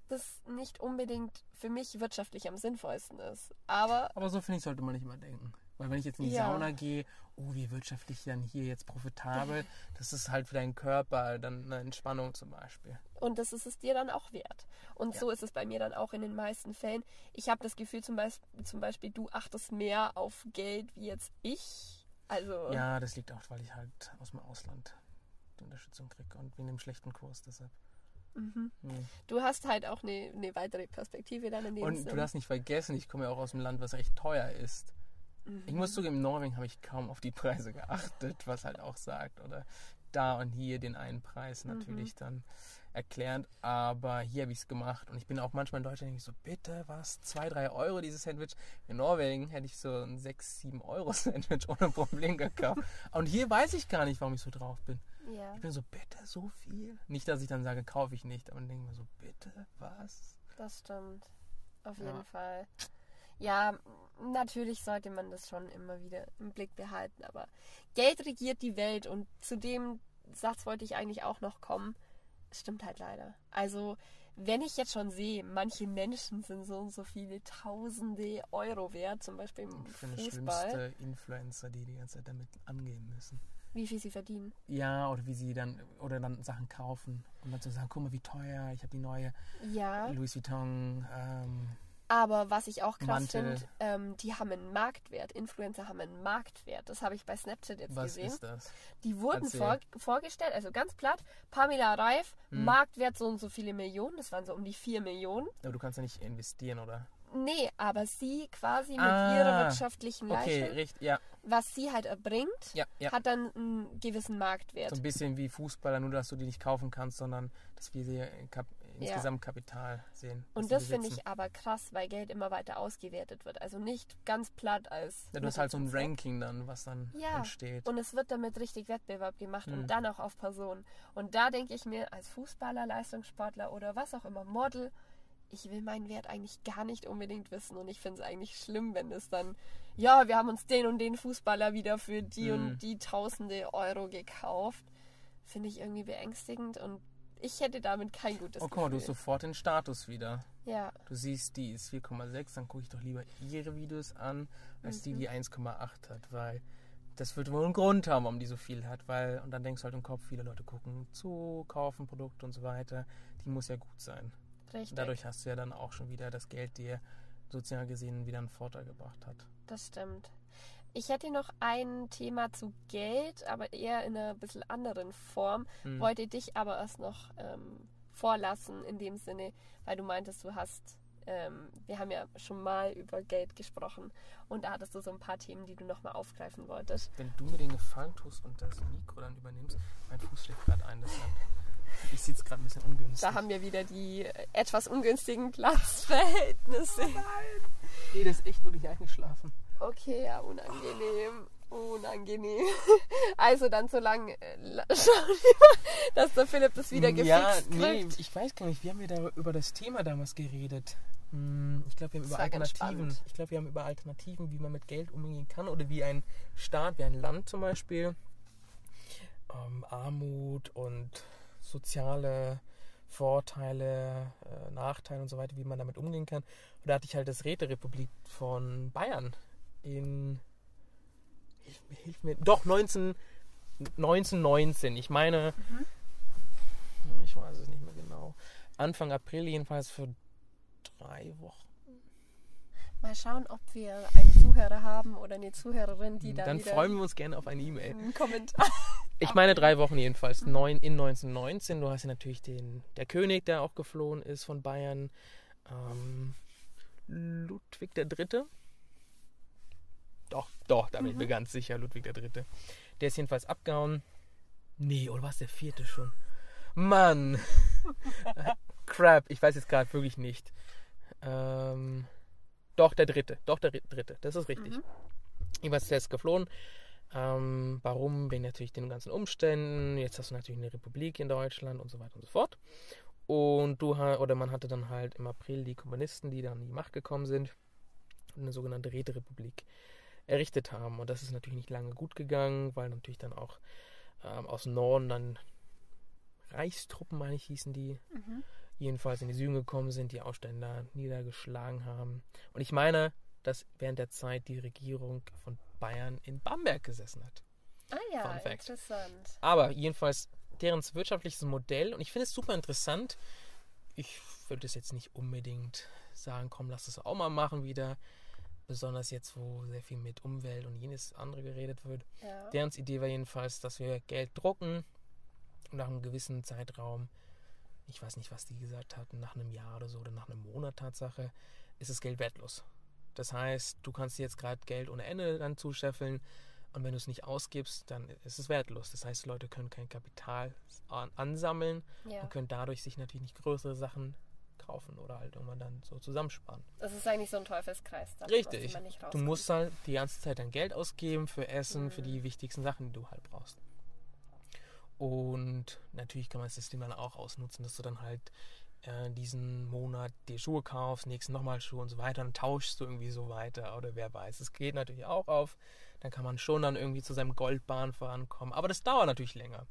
das nicht unbedingt für mich wirtschaftlich am sinnvollsten ist. Aber Aber so finde ich, sollte man nicht immer denken. Weil wenn ich jetzt in die Ja. Sauna gehe, oh, wie wirtschaftlich dann hier jetzt profitabel, das ist halt für deinen Körper dann eine Entspannung zum Beispiel. Und das ist es dir dann auch wert. Und Ja. so ist es bei mir dann auch in den meisten Fällen. Ich habe das Gefühl, zum Beispiel, zum Beispiel, du achtest mehr auf Geld wie jetzt ich. Also, Ja, das liegt auch, weil ich halt aus dem Ausland Unterstützung kriege und wegen dem schlechten Kurs deshalb. mhm. Hm. du hast halt auch eine, eine weitere Perspektive dann in dem Und du darfst nicht vergessen, ich komme ja auch aus einem Land, was recht teuer ist. Mhm. Ich muss zugeben, in Norwegen habe ich kaum auf die Preise geachtet, was halt auch sagt. Oder da und hier den einen Preis Mhm. natürlich dann erklärt. Aber hier habe ich es gemacht. Und ich bin auch manchmal in Deutschland denke ich so, bitte was? 2, 3 Euro dieses Sandwich. In Norwegen hätte ich so ein 6, 7 Euro Sandwich ohne Problem gekauft. Und hier weiß ich gar nicht, warum ich so drauf bin. Ja, Ich bin so, bitte so viel? Nicht, dass ich dann sage, kaufe ich nicht. Aber dann denke ich mir so, bitte was? das stimmt. Auf Ja. jeden Fall. Ja, natürlich sollte man das schon immer wieder im Blick behalten, aber Geld regiert die Welt und zu dem Satz wollte ich eigentlich auch noch kommen. Stimmt halt leider. Also, wenn ich jetzt schon sehe, manche Menschen sind so und so viele tausende Euro wert, zum Beispiel im Ich finde Fußball, schlimmste Influencer, die die ganze Zeit damit angeben müssen. Wie viel sie verdienen. Ja, oder wie sie dann oder dann Sachen kaufen und dann zu sagen, guck mal, wie teuer, ich habe die neue Ja, Louis Vuitton. Ähm, aber was ich auch krass finde, ähm, die haben einen Marktwert. Influencer haben einen Marktwert. Das habe ich bei Snapchat jetzt was gesehen. ist das? Die wurden vor, vorgestellt, also ganz platt, Pamela Reif, Hm. Marktwert so und so viele Millionen, das waren so um die 4 Millionen. Aber du kannst ja nicht investieren, oder? Nee, aber sie quasi mit Ah, ihrer wirtschaftlichen Okay, Leistung, richtig, ja, was sie halt erbringt, ja, ja. hat dann einen gewissen Marktwert. So ein bisschen wie Fußballer, nur dass du die nicht kaufen kannst, sondern dass wir sie Kap insgesamt Kapital sehen. Und das finde ich aber krass, weil Geld immer weiter ausgewertet wird. Also nicht ganz platt als. Ja, du hast halt so ein. Ranking dann, was dann Ja, entsteht. Und es wird damit richtig Wettbewerb gemacht Hm. und dann auch auf Personen. Und da denke ich mir, als Fußballer, Leistungssportler oder was auch immer, Model, ich will meinen Wert eigentlich gar nicht unbedingt wissen. Und ich finde es eigentlich schlimm, wenn es dann, ja, wir haben uns den und den Fußballer wieder für die Hm. und die tausende Euro gekauft. Finde ich irgendwie beängstigend und ich hätte damit kein gutes oh, guck mal, du hast Gefühl. sofort den Status wieder. ja, Du siehst, die ist 4,6, dann gucke ich doch lieber ihre Videos an, als die, Mhm. die 1,8 hat, weil das wird wohl einen Grund haben, warum die so viel hat, weil, und dann denkst du halt im Kopf, viele Leute gucken zu, kaufen Produkte und so weiter, die muss ja gut sein. Richtig. Dadurch hast du ja dann auch schon wieder das Geld dir sozial gesehen wieder einen Vorteil gebracht hat. Das stimmt. Ich hätte noch ein Thema zu Geld, aber eher in einer bisschen anderen Form. Hm. Wollte dich aber erst noch ähm, vorlassen, in dem Sinne, weil du meintest, du hast, ähm, wir haben ja schon mal über Geld gesprochen und da hattest du so ein paar Themen, die du nochmal aufgreifen wolltest. Wenn du mir den Gefallen tust und das Mikro dann übernimmst, mein Fuß schlägt gerade ein, deshalb. Ich sitze gerade ein bisschen ungünstig. Da haben wir wieder die etwas ungünstigen Platzverhältnisse. Nee, das ist echt wirklich eingeschlafen. Okay, ja, unangenehm. Unangenehm. Also dann so lange äh, schauen wir, dass der Philipp das wieder gefixt Ja, kriegt. nee, ich weiß gar nicht, wie haben wir da über das Thema damals geredet? Hm, Ich glaube, wir haben Das über Alternativen. Ich glaube, wir haben über Alternativen, wie man mit Geld umgehen kann oder wie ein Staat, wie ein Land zum Beispiel, ähm, Armut und soziale Vorteile, äh, Nachteile und so weiter, wie man damit umgehen kann. Und da hatte ich halt das Räterepublik von Bayern in hilf, mir- hilf mir doch 19 1919. Ich meine ich weiß es nicht mehr genau. Anfang April jedenfalls für drei Wochen. Mal schauen, ob wir einen Zuhörer haben oder eine Zuhörerin, die dann, Dann wieder freuen wir uns gerne auf eine E-Mail. einen Kommentar. Ich meine drei Wochen jedenfalls. Neun, in 1919. Du hast ja natürlich den der König, der auch geflohen ist von Bayern. Ähm, Ludwig der Dritte. Doch, doch, da bin ich mir ganz sicher, Ludwig der Dritte. Der ist jedenfalls abgehauen. Nee, oder war es der vierte schon? Mann! Crap, ich weiß jetzt gerade wirklich nicht. Ähm, doch, der dritte. Doch, der Ri- dritte. Das ist richtig. Mhm. Jedenfalls, der ist geflohen. Ähm, warum? Wegen natürlich den ganzen Umständen. Jetzt hast du natürlich eine Republik in Deutschland und so weiter und so fort. Und du oder man hatte dann halt im April die Kommunisten, die dann an die Macht gekommen sind und eine sogenannte Räterepublik errichtet haben. Und das ist natürlich nicht lange gut gegangen, weil natürlich dann auch ähm, aus dem Norden dann Reichstruppen, meine ich, hießen die, Mhm. Jedenfalls in die Süden gekommen sind, die Aufständler niedergeschlagen haben. Und ich meine, dass während der Zeit die Regierung von Bayern in Bamberg gesessen hat. Ah ja, interessant. Aber jedenfalls deren wirtschaftliches Modell, und ich finde es super interessant. Ich würde es jetzt nicht unbedingt sagen, komm, lass es auch mal machen wieder. Besonders jetzt, wo sehr viel mit Umwelt und jenes andere geredet wird. Ja. Deren Idee war jedenfalls, dass wir Geld drucken und nach einem gewissen Zeitraum, ich weiß nicht, was die gesagt hatten, nach einem Jahr oder so oder nach einem Monat Tatsache, ist das Geld wertlos. Das heißt, du kannst dir jetzt gerade Geld ohne Ende dann zuscheffeln und wenn du es nicht ausgibst, dann ist es wertlos. Das heißt, Leute können kein Kapital an ansammeln ja. und können dadurch sich natürlich nicht größere Sachen kaufen oder halt irgendwann dann so zusammensparen. Das ist eigentlich so ein Teufelskreis. Dann, Richtig. Du musst halt die ganze Zeit dein Geld ausgeben für Essen, für Mhm. die wichtigsten Sachen, die du halt brauchst. Und natürlich kann man das System dann auch ausnutzen, dass du dann halt äh, diesen Monat dir Schuhe kaufst, nächsten nochmal Schuhe und so weiter, dann tauschst du irgendwie so weiter oder wer weiß. Es geht natürlich auch auf, dann kann man schon dann irgendwie zu seinem Goldbahn vorankommen, aber das dauert natürlich länger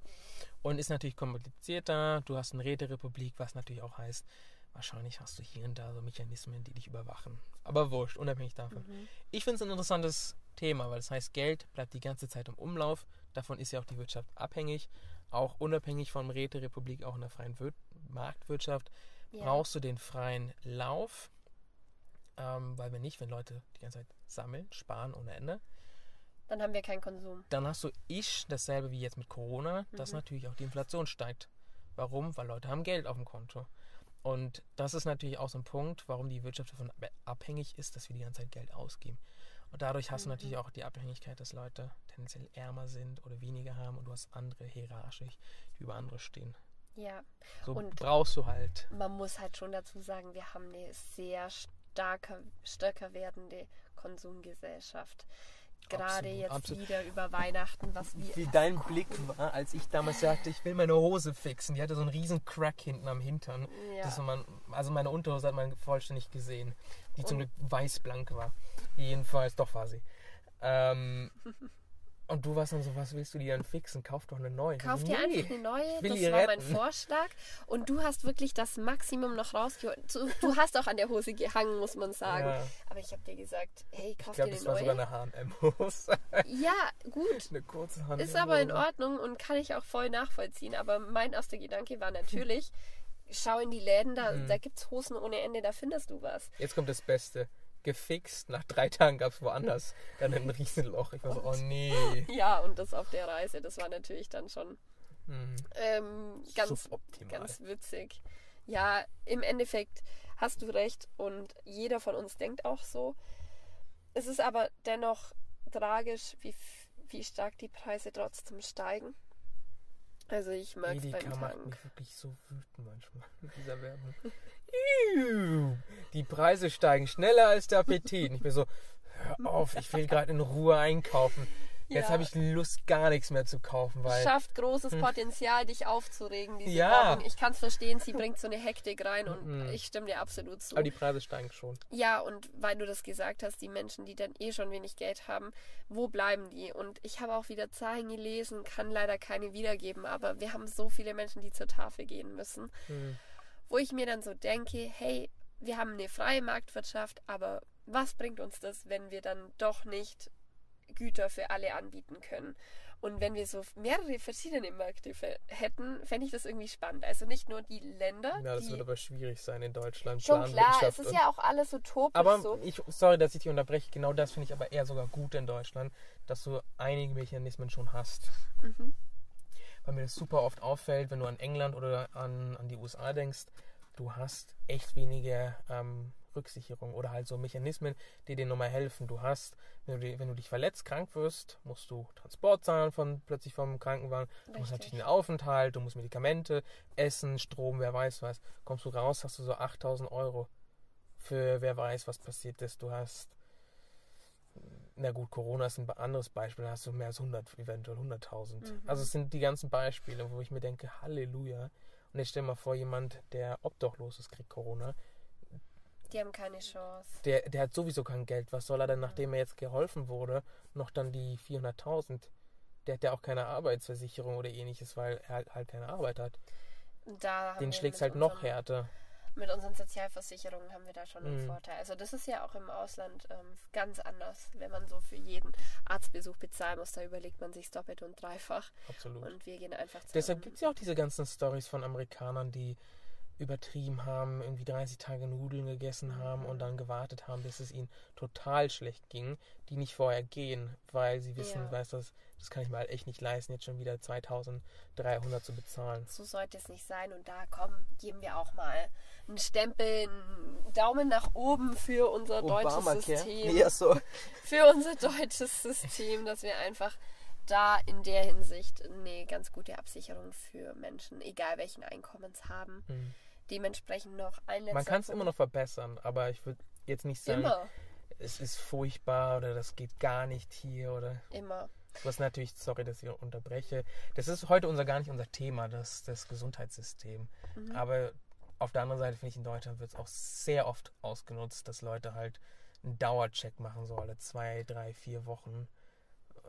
und ist natürlich komplizierter. Du hast eine Räterepublik, was natürlich auch heißt, wahrscheinlich hast du hier und da so Mechanismen, die dich überwachen. Aber wurscht, unabhängig davon. Mhm. Ich finde es ein interessantes Thema, weil das heißt, Geld bleibt die ganze Zeit im Umlauf. Davon ist ja auch die Wirtschaft abhängig. Auch unabhängig von Räterepublik, auch in der freien Wir Marktwirtschaft, Ja. brauchst du den freien Lauf. Ähm, weil wenn nicht, wenn Leute die ganze Zeit sammeln, sparen ohne Ende, Dann haben wir keinen Konsum. dann hast du ich dasselbe wie jetzt mit Corona, dass Mhm. natürlich auch die Inflation steigt. Warum? Weil Leute haben Geld auf dem Konto. Und das ist natürlich auch so ein Punkt, warum die Wirtschaft davon ab- abhängig ist, dass wir die ganze Zeit Geld ausgeben. Und dadurch hast du Mhm. natürlich auch die Abhängigkeit, dass Leute tendenziell ärmer sind oder weniger haben und du hast andere hierarchisch, die über andere stehen. Ja. So Und- brauchst du halt. Man muss halt schon dazu sagen, wir haben eine sehr starker, stärker werdende Konsumgesellschaft. Gerade Absolut, jetzt absolut. wieder über Weihnachten, was wir. Wie dein. Blick war, als ich damals sagte, ich will meine Hose fixen. Die hatte so einen riesen Crack hinten am Hintern. Ja. Man, also meine Unterhose hat man vollständig gesehen, die zum Glück weißblank war. Jedenfalls, doch war sie. Ähm, und du warst dann so, was willst du dir dann fixen? Kauf doch eine neue. Kauf Ich dir nee. einfach eine neue, das war mein retten. Vorschlag. Und du hast wirklich das Maximum noch rausgeholt. Du, hast auch an der Hose gehangen, muss man sagen. Ja, Aber ich habe dir gesagt, hey, ich kauf glaube, dir das eine war sogar neue. eine H&M-Hose. Ja, gut. eine kurze Hand. Ist aber in Ordnung und kann ich auch voll nachvollziehen. Aber mein erster Gedanke war natürlich, schau in die Läden, da, Mhm. da gibt es Hosen ohne Ende, da findest du was. Jetzt kommt das Beste. Gefixt, nach drei Tagen gab es woanders dann ein Riesenloch. Ich war so, oh nee. Ja, und das auf der Reise, das war natürlich dann schon Hm, ähm, ganz, ganz witzig. Ja, im Endeffekt hast du recht und jeder von uns denkt auch so. Es ist aber dennoch tragisch, wie, wie stark die Preise trotzdem steigen. Also ich mag es beim macht mich wirklich so wütend manchmal mit dieser Werbung. Die Preise steigen schneller als der Appetit. Und ich bin so, hör auf, ich will gerade in Ruhe einkaufen. Jetzt Ja. habe ich Lust, gar nichts mehr zu kaufen, weil. Schafft großes Potenzial, dich aufzuregen, diese Ja. Werbung. Ich kann es verstehen, sie bringt so eine Hektik rein und Mhm. ich stimme dir absolut zu. Aber die Preise steigen schon. Ja, und weil du das gesagt hast, die Menschen, die dann eh schon wenig Geld haben, wo bleiben die? Und ich habe auch wieder Zahlen gelesen, kann leider keine wiedergeben, aber wir haben so viele Menschen, die zur Tafel gehen müssen, Hm. wo ich mir dann so denke, hey, wir haben eine freie Marktwirtschaft, aber was bringt uns das, wenn wir dann doch nicht Güter für alle anbieten können? Und wenn wir so mehrere verschiedene Märkte hätten, fände ich das irgendwie spannend. Also nicht nur die Länder, Ja, das die wird aber schwierig sein in Deutschland. schon klar, es ist ja auch alles utopisch Aber so. ich, sorry, dass ich dich unterbreche. Genau das finde ich aber eher sogar gut in Deutschland, dass du einige Mechanismen schon hast. Mhm. Weil mir das super oft auffällt, wenn du an England oder an, an die USA denkst, du hast echt wenige ähm, Rücksicherung oder halt so Mechanismen, die dir nochmal helfen. Du hast, wenn du, wenn du dich verletzt, krank wirst, musst du Transport zahlen von plötzlich vom Krankenwagen. Du musst natürlich einen Aufenthalt, du musst Medikamente, Essen, Strom, wer weiß was. Kommst du raus, hast du so 8000 Euro für wer weiß, was passiert ist. Du hast, na gut, Corona ist ein anderes Beispiel, da hast du mehr als 100, eventuell 100.000. Mhm. Also es sind die ganzen Beispiele, wo ich mir denke, Halleluja. Und jetzt stell dir mal vor, jemand, der obdachlos ist, kriegt Corona. Die haben keine Chance. Der, der hat sowieso kein Geld. Was soll er denn, nachdem er jetzt geholfen wurde, noch dann die 400.000? Der hat ja auch keine Arbeitsversicherung oder ähnliches, weil er halt, halt keine Arbeit hat. Da Den schlägt es halt noch härter. Mit unseren Sozialversicherungen haben wir da schon einen Mhm. Vorteil. Also das ist ja auch im Ausland ähm, ganz anders. Wenn man so für jeden Arztbesuch bezahlen muss, da überlegt man sich doppelt und dreifach. Absolut. Und wir gehen einfach zu Deshalb gibt es ja auch diese ganzen Stories von Amerikanern, die übertrieben haben, irgendwie 30 Tage Nudeln gegessen haben und dann gewartet haben, bis es ihnen total schlecht ging, die nicht vorher gehen, weil sie wissen, Ja. weißt du, das, das kann ich mir halt echt nicht leisten, jetzt schon wieder 2300 zu bezahlen. So sollte es nicht sein. Und da komm, geben wir auch mal einen Stempel, einen Daumen nach oben für unser deutsches System. Ja, so. für unser deutsches System, dass wir einfach da in der Hinsicht eine ganz gute Absicherung für Menschen, egal welchen Einkommens haben. Hm. Dementsprechend noch ein Man kann es immer noch verbessern, aber ich würde jetzt nicht sagen, Immer, es ist furchtbar oder das geht gar nicht hier oder immer. Was natürlich, sorry, dass ich unterbreche. Das ist heute unser gar nicht unser Thema, das, das Gesundheitssystem. Mhm. Aber auf der anderen Seite finde ich, in Deutschland wird es auch sehr oft ausgenutzt, dass Leute halt einen Dauercheck machen, so alle zwei, drei, vier Wochen.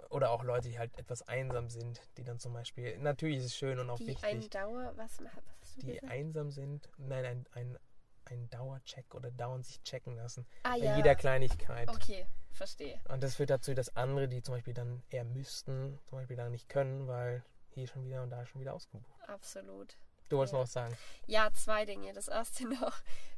Oder auch Leute, die halt etwas einsam sind, die dann zum Beispiel, natürlich ist es schön und auch Die wichtig, ein Dauer, was, was hast du die gesagt? einsam sind, nein, ein, ein, ein Dauercheck oder dauernd sich checken lassen. Ah Bei ja, jeder Kleinigkeit. okay, verstehe. Und das führt dazu, dass andere, die zum Beispiel dann eher müssten, zum Beispiel dann nicht können, weil hier schon wieder und da schon wieder ausgebucht. Absolut. Du wolltest Ja. noch was sagen. Ja, zwei Dinge. Das erste noch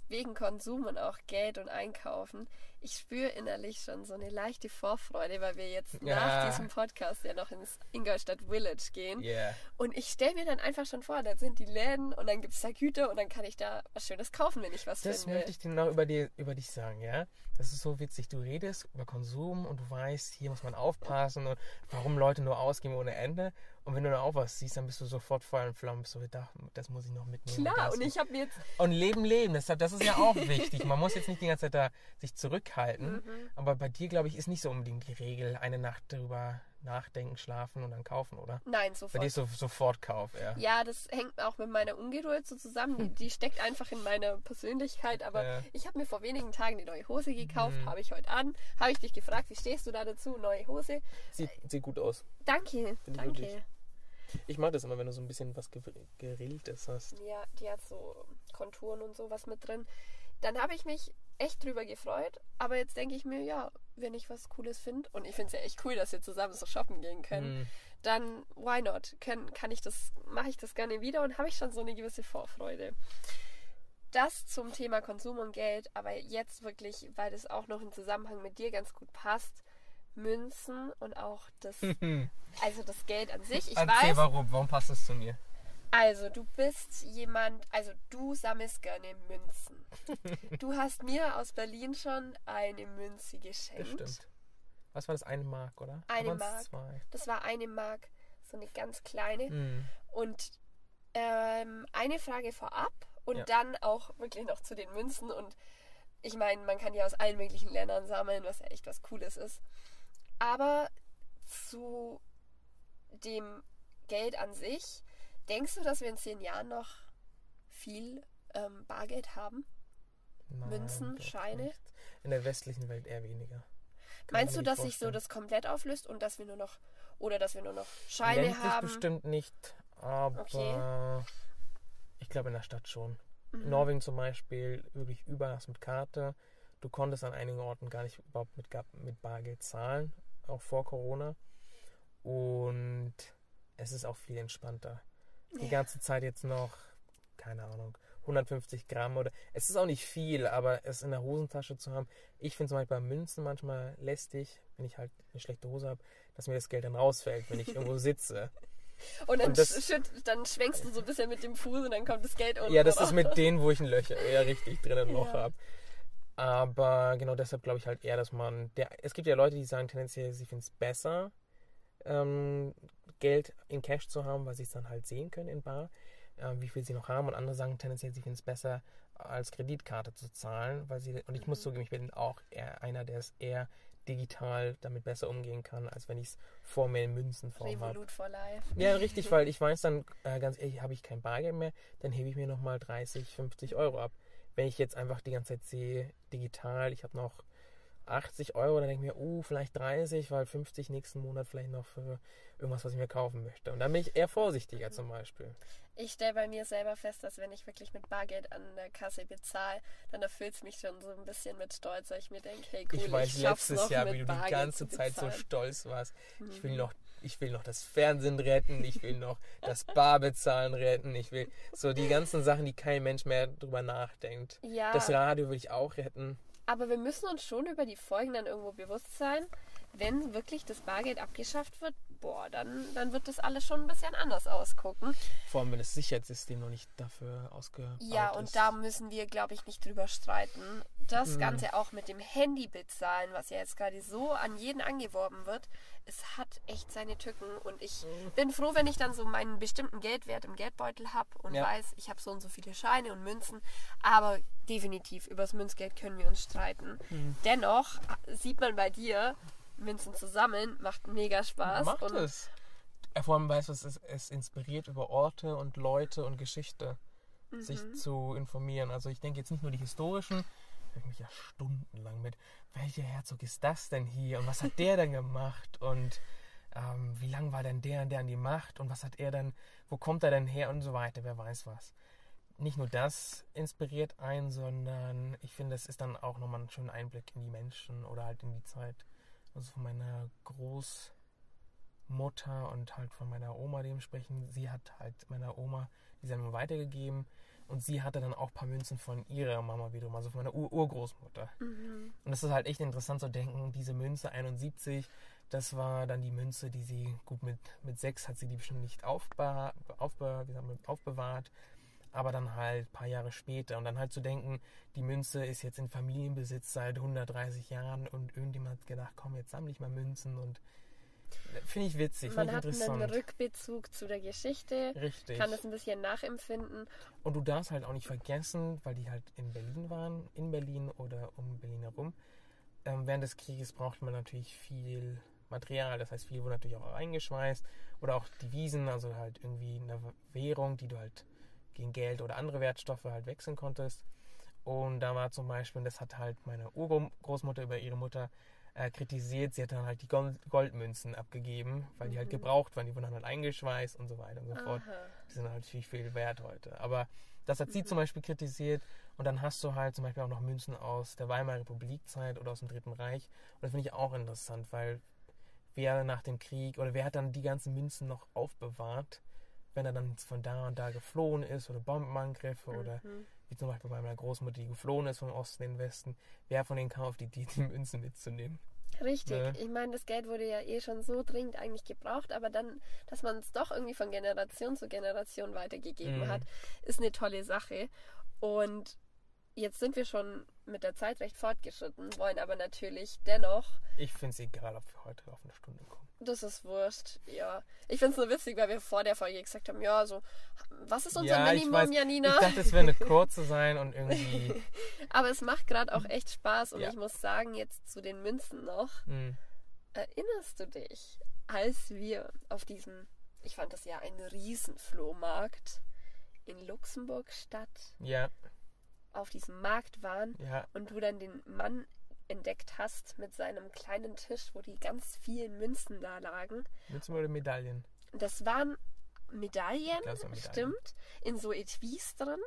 wegen Konsum und auch Geld und Einkaufen. Ich spüre innerlich schon so eine leichte Vorfreude, weil wir jetzt Ja. nach diesem Podcast ja noch ins Ingolstadt Village gehen. Yeah. Und ich stelle mir dann einfach schon vor, da sind die Läden und dann gibt es da Güter und dann kann ich da was Schönes kaufen, wenn ich was Das finde. möchte ich dir noch über, dir, über dich sagen, ja? Das ist so witzig. Du redest über Konsum und du weißt, hier muss man aufpassen und warum Leute nur ausgeben ohne Ende. Und wenn du dann auch was siehst, dann bist du sofort Feuer und Flamme. So, da, das muss ich noch mitnehmen. Klar, das und ich habe jetzt Und Leben, Leben. Deshalb, das ist ja auch wichtig. Man muss jetzt nicht die ganze Zeit da sich zurückhalten. Mhm. Aber bei dir, glaube ich, ist nicht so unbedingt die Regel, eine Nacht darüber nachdenken, schlafen und dann kaufen, oder? Nein, Bei sofort. dir ist so, sofort Kauf, ja. Ja, das hängt auch mit meiner Ungeduld so zusammen. Die, die steckt einfach in meiner Persönlichkeit. Aber Ja. ich habe mir vor wenigen Tagen eine neue Hose gekauft, Mhm. habe ich heute an. Habe ich dich gefragt, wie stehst du da dazu? Neue Hose. Sieht, sieht gut aus. Danke, ich danke. wirklich. Ich mag das immer, wenn du so ein bisschen was Ge- Gerilltes hast. Ja, die hat so Konturen und sowas mit drin. Dann habe ich mich echt drüber gefreut. Aber jetzt denke ich mir, ja, wenn ich was Cooles finde, und ich finde es ja echt cool, dass wir zusammen so shoppen gehen können, Hm. dann why not? Können, kann ich das, mache ich das gerne wieder und habe ich schon so eine gewisse Vorfreude. Das zum Thema Konsum und Geld, aber jetzt wirklich, weil das auch noch im Zusammenhang mit dir ganz gut passt, Münzen und auch das, also das Geld an sich. Ich Erzähl weiß, warum, warum passt das zu mir? also du bist jemand, also du sammelst gerne Münzen. Du hast mir aus Berlin schon eine Münze Das geschenkt. stimmt. Was war das? Eine Mark, oder? Eine Mark. Zwei. Das war eine Mark, so eine ganz kleine. Hm. Und ähm, eine Frage vorab und Ja. dann auch wirklich noch zu den Münzen. Und ich meine, man kann die aus allen möglichen Ländern sammeln, was ja echt was Cooles ist. Aber zu dem Geld an sich. Denkst du, dass wir in zehn Jahren noch viel ähm, Bargeld haben? Nein, Münzen, Scheine? nicht. In der westlichen Welt eher weniger. Kann Meinst du, dass nicht sich so vorstellen. das komplett auflöst und dass wir nur noch oder dass wir nur noch Scheine Ländlich haben? bestimmt nicht, aber Okay. ich glaube in der Stadt schon. Mhm. In Norwegen zum Beispiel wirklich überall mit Karte. Du konntest an einigen Orten gar nicht überhaupt mit, mit Bargeld zahlen, auch vor Corona. Und es ist auch viel entspannter. Die Ja. ganze Zeit jetzt noch, keine Ahnung, 150 Gramm oder. Es ist auch nicht viel, aber es in der Hosentasche zu haben. Ich finde zum Beispiel bei Münzen manchmal lästig, wenn ich halt eine schlechte Hose habe, dass mir das Geld dann rausfällt, wenn ich irgendwo sitze. Und dann, Und das- dann schwenkst du so ein bisschen mit dem Fuß und dann kommt das Geld unten. Ja, das ist mit denen, wo ich ein Löcher eher richtig drin ein Loch Ja. habe. Aber genau deshalb glaube ich halt eher, dass man. Der, es gibt ja Leute, die sagen tendenziell, sie finden es besser, ähm, Geld in Cash zu haben, weil sie es dann halt sehen können in Bar, äh, wie viel sie noch haben. Und andere sagen tendenziell, sie finden es besser, als Kreditkarte zu zahlen, weil sie. Und ich muss Mhm. zugeben, ich bin auch eher einer, der es eher digital damit besser umgehen kann, als wenn ich es vor mir in Münzenform habe. Revolut for life. Ja, richtig, weil ich weiß dann, äh, ganz ehrlich, habe ich kein Bargeld mehr, dann hebe ich mir nochmal 30, 50 Euro ab. Wenn ich jetzt einfach die ganze Zeit sehe, digital, ich habe noch 80 Euro, dann denke ich mir, uh, vielleicht 30, weil 50 nächsten Monat vielleicht noch für irgendwas, was ich mir kaufen möchte. Und dann bin ich eher vorsichtiger zum Beispiel. Ich stelle bei mir selber fest, dass wenn ich wirklich mit Bargeld an der Kasse bezahle, dann erfüllt es mich schon so ein bisschen mit Stolz, weil ich mir denke, hey cool, ich weiß schaff's letztes noch Jahr, mit wie du die ganze Zeit so stolz warst. Ich will Mhm. noch, ich will noch das Fernsehen retten, ich will noch das Barbezahlen retten, ich will so die ganzen Sachen, die kein Mensch mehr drüber nachdenkt. Ja, Das Radio will ich auch retten. aber wir müssen uns schon über die Folgen dann irgendwo bewusst sein. Wenn wirklich das Bargeld abgeschafft wird, boah, dann, dann wird das alles schon ein bisschen anders ausgucken. Vor allem, wenn das Sicherheitssystem noch nicht dafür ausgebaut Ja, ist. und da müssen wir, glaube ich, nicht drüber streiten. Das Mhm. Ganze auch mit dem Handy bezahlen, was ja jetzt gerade so an jeden angeworben wird, es hat echt seine Tücken. Und ich Mhm. bin froh, wenn ich dann so meinen bestimmten Geldwert im Geldbeutel habe und Ja. weiß, ich habe so und so viele Scheine und Münzen. Aber definitiv, übers Münzgeld können wir uns streiten. Mhm. Dennoch sieht man bei dir, Münzen zu sammeln, macht mega Spaß. Macht und es. Vor allem weißt du, es, ist- es inspiriert über Orte und Leute und Geschichte, sich Mhm. zu informieren. Also ich denke jetzt nicht nur die historischen, ich mich ja stundenlang mit, welcher Herzog ist das denn hier und was hat der denn gemacht und ähm, wie lang war denn der und der an die Macht und was hat er dann, wo kommt er denn her und so weiter, wer weiß was. Nicht nur das inspiriert einen, sondern ich finde, es ist dann auch nochmal ein schöner Einblick in die Menschen oder halt in die Zeit. Also von meiner Großmutter und halt von meiner Oma dementsprechend. Sie hat halt meiner Oma die Sendung weitergegeben und sie hatte dann auch ein paar Münzen von ihrer Mama wiederum, also von meiner Ur Urgroßmutter. Mhm. Und das ist halt echt interessant zu denken, diese Münze 71, das war dann die Münze, die sie, gut, mit, mit sechs hat sie die bestimmt nicht aufbe aufbe aufbewahrt, aber dann halt ein paar Jahre später. Und dann halt zu denken, die Münze ist jetzt in Familienbesitz seit 130 Jahren und irgendjemand hat gedacht, komm, jetzt sammle ich mal Münzen und finde ich witzig, Man finde ich hat einen. Rückbezug zu der Geschichte, Richtig. kann das ein bisschen nachempfinden. Und du darfst halt auch nicht vergessen, weil die halt in Berlin waren, in Berlin oder um Berlin herum. Ähm, während des Krieges braucht man natürlich viel Material. Das heißt, viel wurde natürlich auch eingeschweißt. Oder auch Devisen, also halt irgendwie eine Währung, die du halt gegen Geld oder andere Wertstoffe halt wechseln konntest. Und da war zum Beispiel, und das hat halt meine Urgroßmutter über ihre Mutter äh, kritisiert, sie hat dann halt die Gold Goldmünzen abgegeben, weil die halt Mhm. gebraucht waren, die wurden dann halt eingeschweißt und so weiter und so fort. Aha. Die sind halt viel, viel wert heute. Aber das hat sie Mhm. zum Beispiel kritisiert. Und dann hast du halt zum Beispiel auch noch Münzen aus der Weimarer Republikzeit oder aus dem Dritten Reich. Und das finde ich auch interessant, weil wer nach dem Krieg oder wer hat dann die ganzen Münzen noch aufbewahrt, wenn er dann von da und da geflohen ist oder Bombenangriffe oder Mhm. wie zum Beispiel bei meiner Großmutter, die geflohen ist vom Osten in den Westen. Wer von denen kam auf die Idee, die Münzen mitzunehmen? Richtig. Ne? Ich meine, das Geld wurde ja eh schon so dringend eigentlich gebraucht, aber dann, dass man es doch irgendwie von Generation zu Generation weitergegeben Mhm. hat, ist eine tolle Sache. Und jetzt sind wir schon mit der Zeit recht fortgeschritten, wollen aber natürlich dennoch, Ich finde es egal, ob wir heute auf eine Stunde kommen. das ist wurscht, ja. Ich finde es nur witzig, weil wir vor der Folge gesagt haben, ja, so, was ist unser Ja, ich Minimum, weiß. Janina? Ich dachte, es wäre eine kurze sein und irgendwie. aber es macht gerade auch echt Spaß und Ja. ich muss sagen, jetzt zu den Münzen noch, Mh. erinnerst du dich als wir auf diesem, ich fand das ja ein Riesenflohmarkt in Luxemburg Stadt, Ja, auf diesem Markt waren ja. und du dann den Mann entdeckt hast mit seinem kleinen Tisch, wo die ganz vielen Münzen da lagen. Münzen oder Medaillen? Das waren Medaillen, es waren Medaillen. stimmt, in so Etuis drin.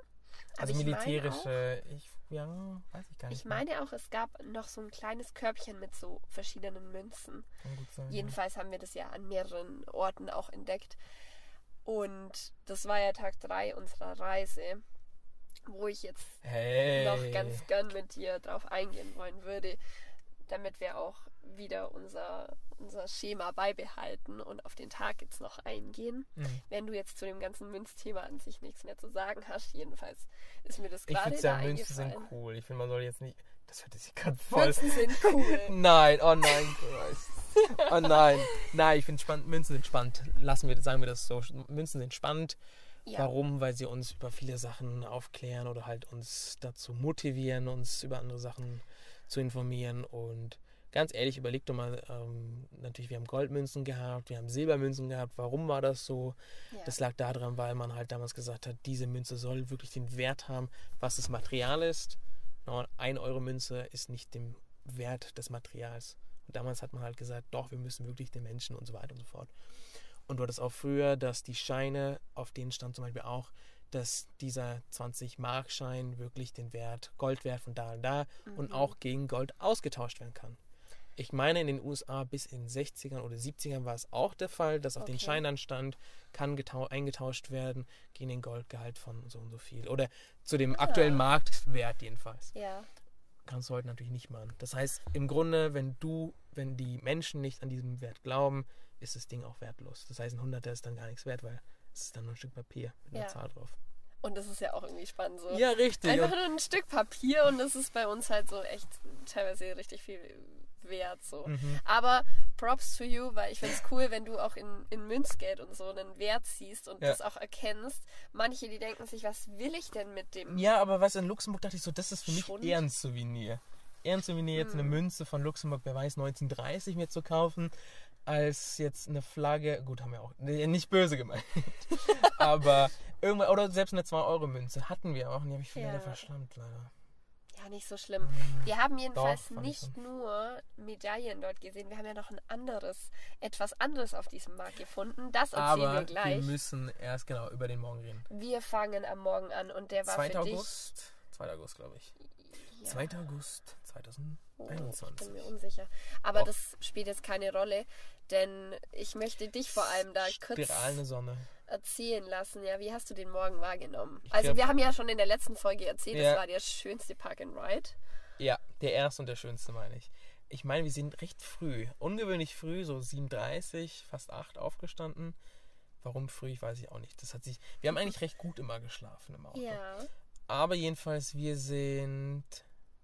Aber Also ich meine auch- militärische, ich, ja, weiß ich gar nicht. Ich mehr. meine auch, es gab noch so ein kleines Körbchen mit so verschiedenen Münzen. Sein. Jedenfalls haben wir das ja an mehreren Orten auch entdeckt. Und das war ja Tag 3 unserer Reise, wo ich jetzt Hey. noch ganz gern mit dir drauf eingehen wollen würde, damit wir auch wieder unser, unser Schema beibehalten und auf den Tag jetzt noch eingehen. Mhm. Wenn du jetzt zu dem ganzen Münzthema an sich nichts mehr zu sagen hast, jedenfalls ist mir das Ich gerade finde da ja, Münzen sind cool. Ich finde, man soll jetzt nicht. Das hört sich gerade voll. Münzen sind cool. Nein, oh nein. Oh nein. Nein, ich finde spannend. Münzen sind spannend. Lassen wir, sagen wir das so. Münzen sind spannend. Ja. Warum? Weil sie uns über viele Sachen aufklären oder halt uns dazu motivieren, uns über andere Sachen zu informieren. Und ganz ehrlich, überleg doch mal, ähm, natürlich, wir haben Goldmünzen gehabt, wir haben Silbermünzen gehabt. Warum war das so? Ja. Das lag daran, weil man halt damals gesagt hat, diese Münze soll wirklich den Wert haben, was das Material ist. No, ein Euro Münze ist nicht dem Wert des Materials. Und damals hat man halt gesagt, doch, wir müssen wirklich den Menschen und so weiter und so fort. Und du hattest auch früher, dass die Scheine, auf denen stand zum Beispiel auch, dass dieser 20-Mark-Schein wirklich den Wert, Goldwert von da und da und Mhm. auch gegen Gold ausgetauscht werden kann. Ich meine, in den USA bis in den 60ern oder 70ern war es auch der Fall, dass auf den Okay. Schein dann stand, kann getau- eingetauscht werden gegen den Goldgehalt von so und so viel. Oder zu dem Ah. aktuellen Marktwert jedenfalls. Ja. Kannst du heute natürlich nicht machen. Das heißt, im Grunde, wenn du, wenn die Menschen nicht an diesem Wert glauben, ist das Ding auch wertlos. Das heißt, ein Hunderter ist dann gar nichts wert, weil es ist dann nur ein Stück Papier mit einer Ja. Zahl drauf. Und das ist ja auch irgendwie spannend so. Ja, richtig. Einfach nur ein Stück Papier und das ist bei uns halt so echt teilweise richtig viel wert so. mhm. Aber Props to you, weil ich finde es cool, wenn du auch in, in Münzgeld und so einen Wert siehst und Ja. das auch erkennst. Manche, die denken sich, was will ich denn mit dem? Ja, aber was in Luxemburg dachte ich so, das ist für mich Schund. eher ein Souvenir. Eher ein Souvenir, jetzt eine Hm. Münze von Luxemburg, wer weiß, 1930 mir zu kaufen, als jetzt eine Flagge. Gut, haben wir auch nicht böse gemeint. aber irgendwann, oder selbst eine 2-Euro-Münze hatten wir auch und die habe ich leider ja. verschlammt, leider. Ja, nicht so schlimm. Ah, wir haben jedenfalls Doch, nicht nur Medaillen dort gesehen, wir haben ja noch ein anderes, etwas anderes auf diesem Markt gefunden. Das erzählen Aber wir gleich. Wir müssen erst genau über den Morgen reden. Wir fangen am Morgen an und der war 2. für August, dich. 2. August, glaube ich. Ja. 2. August 2000. 21. Ich bin mir unsicher. Aber oh. das spielt jetzt keine Rolle, denn ich möchte dich vor allem da Spiralende kurz Sonne. erzählen lassen. Ja, wie hast du den Morgen wahrgenommen? Ich also, wir haben ja schon in der letzten Folge erzählt, ja. das war der schönste Park and Ride. Ja, der erste und der schönste, meine ich. Ich meine, wir sind recht früh, ungewöhnlich früh, so 7:30, fast 8 aufgestanden. Warum früh, ich weiß ich auch nicht. Das hat sich. Wir haben eigentlich recht gut immer geschlafen im Auto. Ja. Aber jedenfalls, wir sind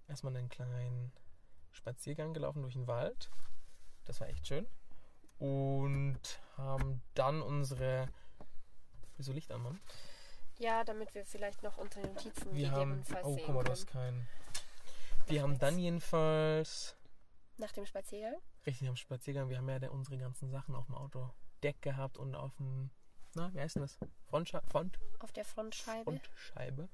erstmal einen kleinen Spaziergang gelaufen durch den Wald. Das war echt schön. Und haben dann unsere. Wieso Licht an, Mann? Ja, damit wir vielleicht noch unsere Notizen Wir haben. gegebenenfalls Oh, sehen guck mal, du können. hast keinen. Wir haben dann jedenfalls. Nach dem Spaziergang? Richtig am Spaziergang. Wir haben ja unsere ganzen Sachen auf dem Autodeck gehabt und auf dem. Na, wie heißt denn das? Frontsche Front Auf der Frontscheibe? Frontscheibe.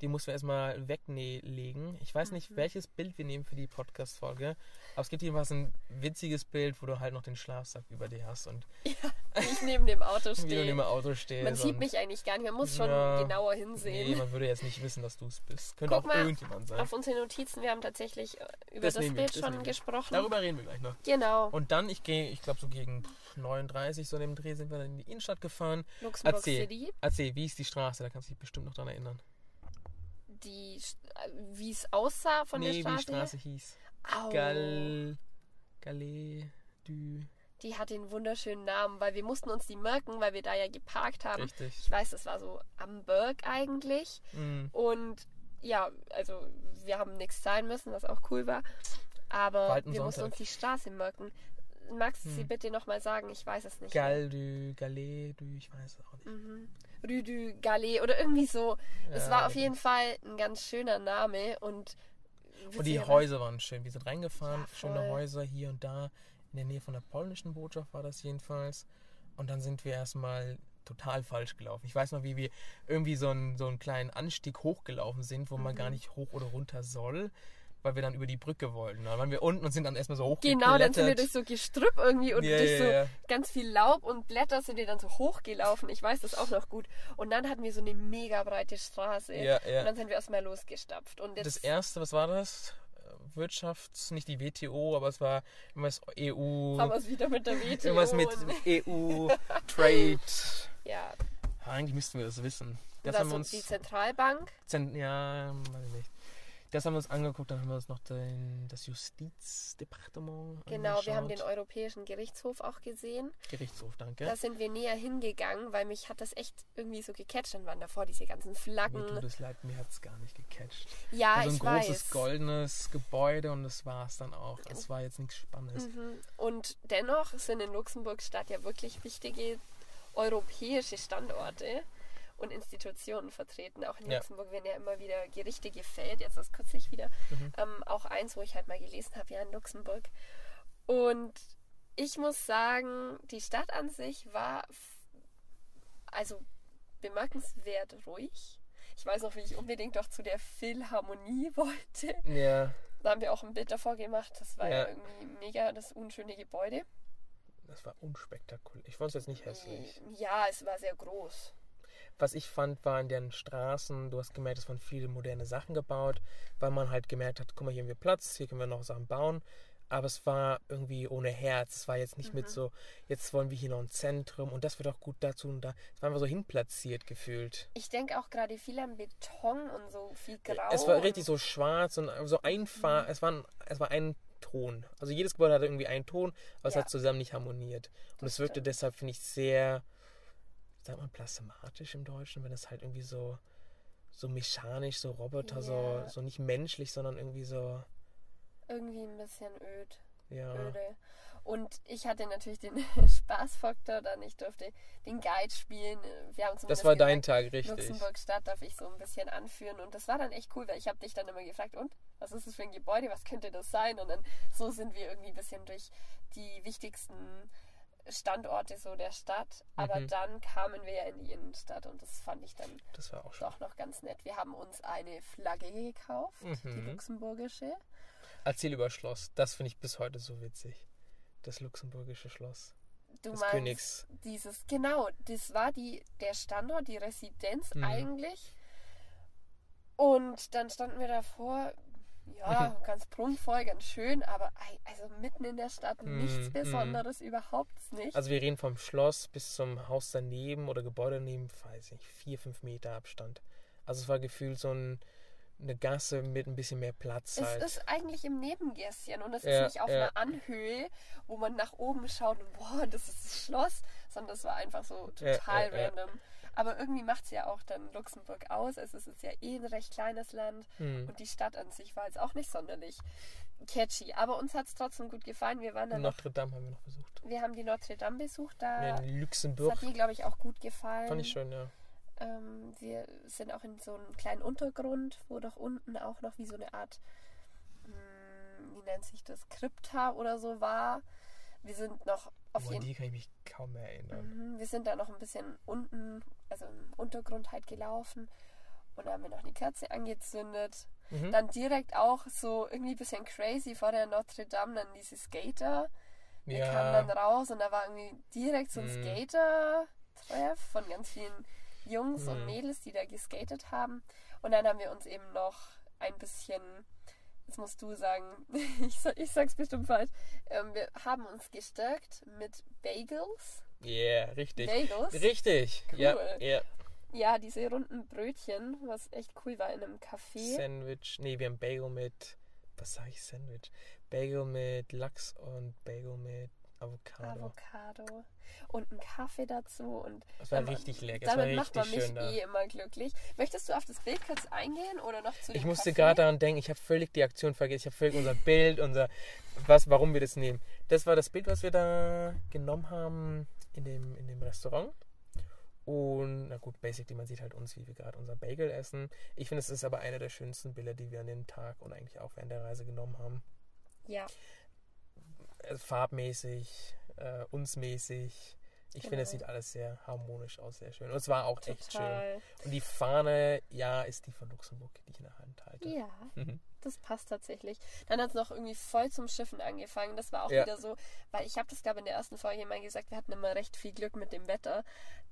Die mussten wir erstmal weglegen. Ich weiß nicht, Mhm. welches Bild wir nehmen für die Podcast-Folge. Aber es gibt jedenfalls ein witziges Bild, wo du halt noch den Schlafsack über dir hast und ich neben dem Auto wie du stehe. neben dem Auto stehst. Man sieht mich eigentlich gar nicht, man muss schon Ja. genauer Nee, hinsehen. man würde jetzt nicht wissen, dass du es bist. Könnte Guck auch mal, irgendjemand sein. Auf unsere Notizen, wir haben tatsächlich äh, über Das das, Bild das schon gesprochen. Darüber reden wir gleich noch. Genau, Und dann, ich gehe, ich glaube so gegen 39, so in dem Dreh, sind wir dann in die Innenstadt gefahren. Luxemburg Erzähl. City. Erzähl, wie ist die Straße? Da kannst du dich bestimmt noch dran erinnern. Die, äh, wie es aussah von nee, der wie Straße. die Straße hieß. Au. Gal. Galet. Du. Die hat den wunderschönen Namen, weil wir mussten uns die merken, weil wir da ja geparkt haben. Richtig. Ich weiß, das war so am Berg eigentlich. Mhm. Und ja, also wir haben nichts zahlen müssen, was auch cool war. Aber halt wir mussten Sonntag. uns die Straße merken. Magst du sie Hm. bitte nochmal sagen? Ich weiß es nicht. Gal du, Galet du, ich weiß es auch nicht. Mhm. Rue du Gallet oder irgendwie so. es Ja, war auf jeden Fall ein ganz schöner Name und Und die Häuser waren schön. Wir sind reingefahren, Ja, schöne. Häuser hier und da. in der Nähe von der polnischen Botschaft war das jedenfalls. Und dann sind wir erstmal total falsch gelaufen. Ich weiß noch, wie wir irgendwie so einen, so einen kleinen Anstieg hochgelaufen sind, wo man gar nicht hoch oder runter soll, weil wir dann über die Brücke wollten. Dann waren wir unten und sind dann erstmal so hochgeklettert. Genau, dann sind wir durch so Gestrüpp irgendwie und Ja, durch so ja. ganz viel Laub und Blätter sind wir dann so hochgelaufen. Ich weiß das auch noch gut. Und dann hatten wir so eine mega breite Straße. Ja. Und dann sind wir erstmal losgestapft. Und Das erste, was war das? Wirtschafts, nicht die WTO, aber es war irgendwas EU. haben wir es wieder mit der WTO. Irgendwas mit EU, Trade. ja, Eigentlich müssten wir das wissen. Das das haben wir uns. die Zentralbank. Zent ja, weiß ich nicht. Das haben wir uns angeguckt, dann haben wir uns noch den, das Justizdepartement Genau, wir haben den angeschaut. Europäischen Gerichtshof auch gesehen. Gerichtshof, danke. Da sind wir näher hingegangen, weil mich hat das echt irgendwie so gecatcht. Dann waren davor diese ganzen Mir Flaggen. tut es leid, mir hat es gar nicht gecatcht. Ja, also ein ich großes weiß. goldenes Gebäude und das war es dann auch. Es war jetzt nichts Spannendes. Mhm. Und dennoch sind in Luxemburg-Stadt ja wirklich wichtige europäische Standorte und Institutionen vertreten. Auch in Ja. Luxemburg werden ja immer wieder Gerichte gefällt. Jetzt ist kürzlich wieder Mhm. ähm, auch eins, wo ich halt mal gelesen habe, ja in Luxemburg. Und ich muss sagen, die Stadt an sich war also bemerkenswert ruhig. Ich weiß noch, wie ich unbedingt doch zu der Philharmonie wollte. Ja, Da haben wir auch ein Bild davor gemacht. Das war ja, Ja. irgendwie mega das unschöne Gebäude. das war unspektakulär. Ich fand es jetzt nicht hässlich. Ja, es war sehr groß. Was ich fand, war in den Straßen, du hast gemerkt, es waren viele moderne Sachen gebaut, weil man halt gemerkt hat, guck mal, hier haben wir Platz, hier können wir noch Sachen bauen. Aber es war irgendwie ohne Herz. Es war jetzt nicht Mhm. mit so, jetzt wollen wir hier noch ein Zentrum und das wird auch gut dazu und da. Es war einfach so hinplatziert gefühlt. Ich denke auch gerade viel an Beton und so viel Grau. Es war richtig so schwarz und so einfach. Mhm. Es, war ein, es war ein Ton. Also jedes Gebäude hatte irgendwie einen Ton, aber es Ja. hat zusammen nicht harmoniert. Und es wirkte stimmt. deshalb, finde ich, sehr, sagt man, plasmatisch im Deutschen, wenn es halt irgendwie so, so mechanisch, so Roboter, so, Ja. so nicht menschlich, sondern irgendwie so, Irgendwie ein bisschen öd. ja. öde. Und ich hatte natürlich den Spaßfaktor dann. Ich durfte den Guide spielen. Wir haben Das war dein Tag, richtig. Luxemburg-Stadt darf ich so ein bisschen anführen. Und das war dann echt cool, weil ich habe dich dann immer gefragt, und was ist das für ein Gebäude? Was könnte das sein? Und dann so sind wir irgendwie ein bisschen durch die wichtigsten Standorte so der Stadt. Aber Mhm. dann kamen wir ja in die Innenstadt und das fand ich dann doch noch ganz nett. Wir haben uns eine Flagge gekauft, die Mhm. luxemburgische. Erzähl über Schloss. Das finde ich bis heute so witzig. Das luxemburgische Schloss. Du Des meinst Königs. dieses, genau, das war die, der Standort, die Residenz Mhm. eigentlich. Und dann standen wir davor, ja, ganz prunkvoll, ganz schön, aber also mitten in der Stadt nichts Mhm, Besonderes, überhaupt nicht. Also wir reden vom Schloss bis zum Haus daneben oder Gebäude daneben, weiß ich nicht, vier, fünf Meter Abstand. Also es war gefühlt so ein, eine Gasse mit ein bisschen mehr Platz es halt. ist eigentlich im Nebengässchen und es Ja, ist nicht auf ja. einer Anhöhe, wo man nach oben schaut und boah, das ist das Schloss, sondern das war einfach so total ja. random. Aber irgendwie macht es ja auch dann Luxemburg aus. Also es ist ja eh ein recht kleines Land. Hm. Und die Stadt an sich war jetzt auch nicht sonderlich catchy. Aber uns hat es trotzdem gut gefallen. Wir waren dann Notre Dame haben wir noch besucht. wir haben die Notre Dame besucht. Da In das Luxemburg. hat dir, glaube ich, auch gut gefallen. Fand ich schön, ja. Ähm, wir sind auch in so einem kleinen Untergrund, wo doch unten auch noch wie so eine Art, mh, wie nennt sich das, Krypta oder so war. Wir sind noch auf Oh, an jeden die kann ich mich kaum mehr erinnern. Mhm, Wir sind da noch ein bisschen unten, also im Untergrund halt gelaufen. Und da haben wir noch eine Kerze angezündet. Mhm. Dann direkt auch so irgendwie ein bisschen crazy vor der Notre Dame, dann diese Skater. Wir kamen dann Ja, raus und da war irgendwie direkt so ein Mhm. Skater-Treff von ganz vielen Jungs und Mhm. Mädels, die da geskatet haben. Und dann haben wir uns eben noch ein bisschen, jetzt musst du sagen, ich, ich sag's bestimmt falsch, ähm, wir haben uns gestärkt mit Bagels. yeah, richtig. Bagels? Richtig, ja, Cool. ja. Ja, diese runden Brötchen, was echt cool war in einem Café. Sandwich, nee, wir haben Bagel mit, was sag ich, Sandwich? Bagel mit Lachs und Bagel mit Avocado. Avocado und einen Kaffee dazu und Das war damit- richtig lecker, das damit macht man mich eh immer glücklich. Möchtest du auf das Bild kurz eingehen oder noch zu Ich musste gerade daran denken, ich habe völlig die Aktion vergessen. Ich habe völlig unser Bild, unser was, warum wir das nehmen. Das war das Bild, was wir da genommen haben in dem, in dem Restaurant. Und na gut, basically, man sieht halt uns, wie wir gerade unser Bagel essen. Ich finde, es ist aber einer der schönsten Bilder, die wir an dem Tag und eigentlich auch während der Reise genommen haben. Ja, farbmäßig, äh, unsmäßig. Ich finde, es Genau. sieht alles sehr harmonisch aus, sehr schön. Und es war auch echt schön. Total. Und die Fahne, ja, ist die von Luxemburg, die ich in der Hand halte. Ja, Mhm. Das passt tatsächlich. Dann hat es noch irgendwie voll zum Schiffen angefangen. Das war auch Ja. wieder so, weil ich habe das, glaube ich, in der ersten Folge mal gesagt, wir hatten immer recht viel Glück mit dem Wetter.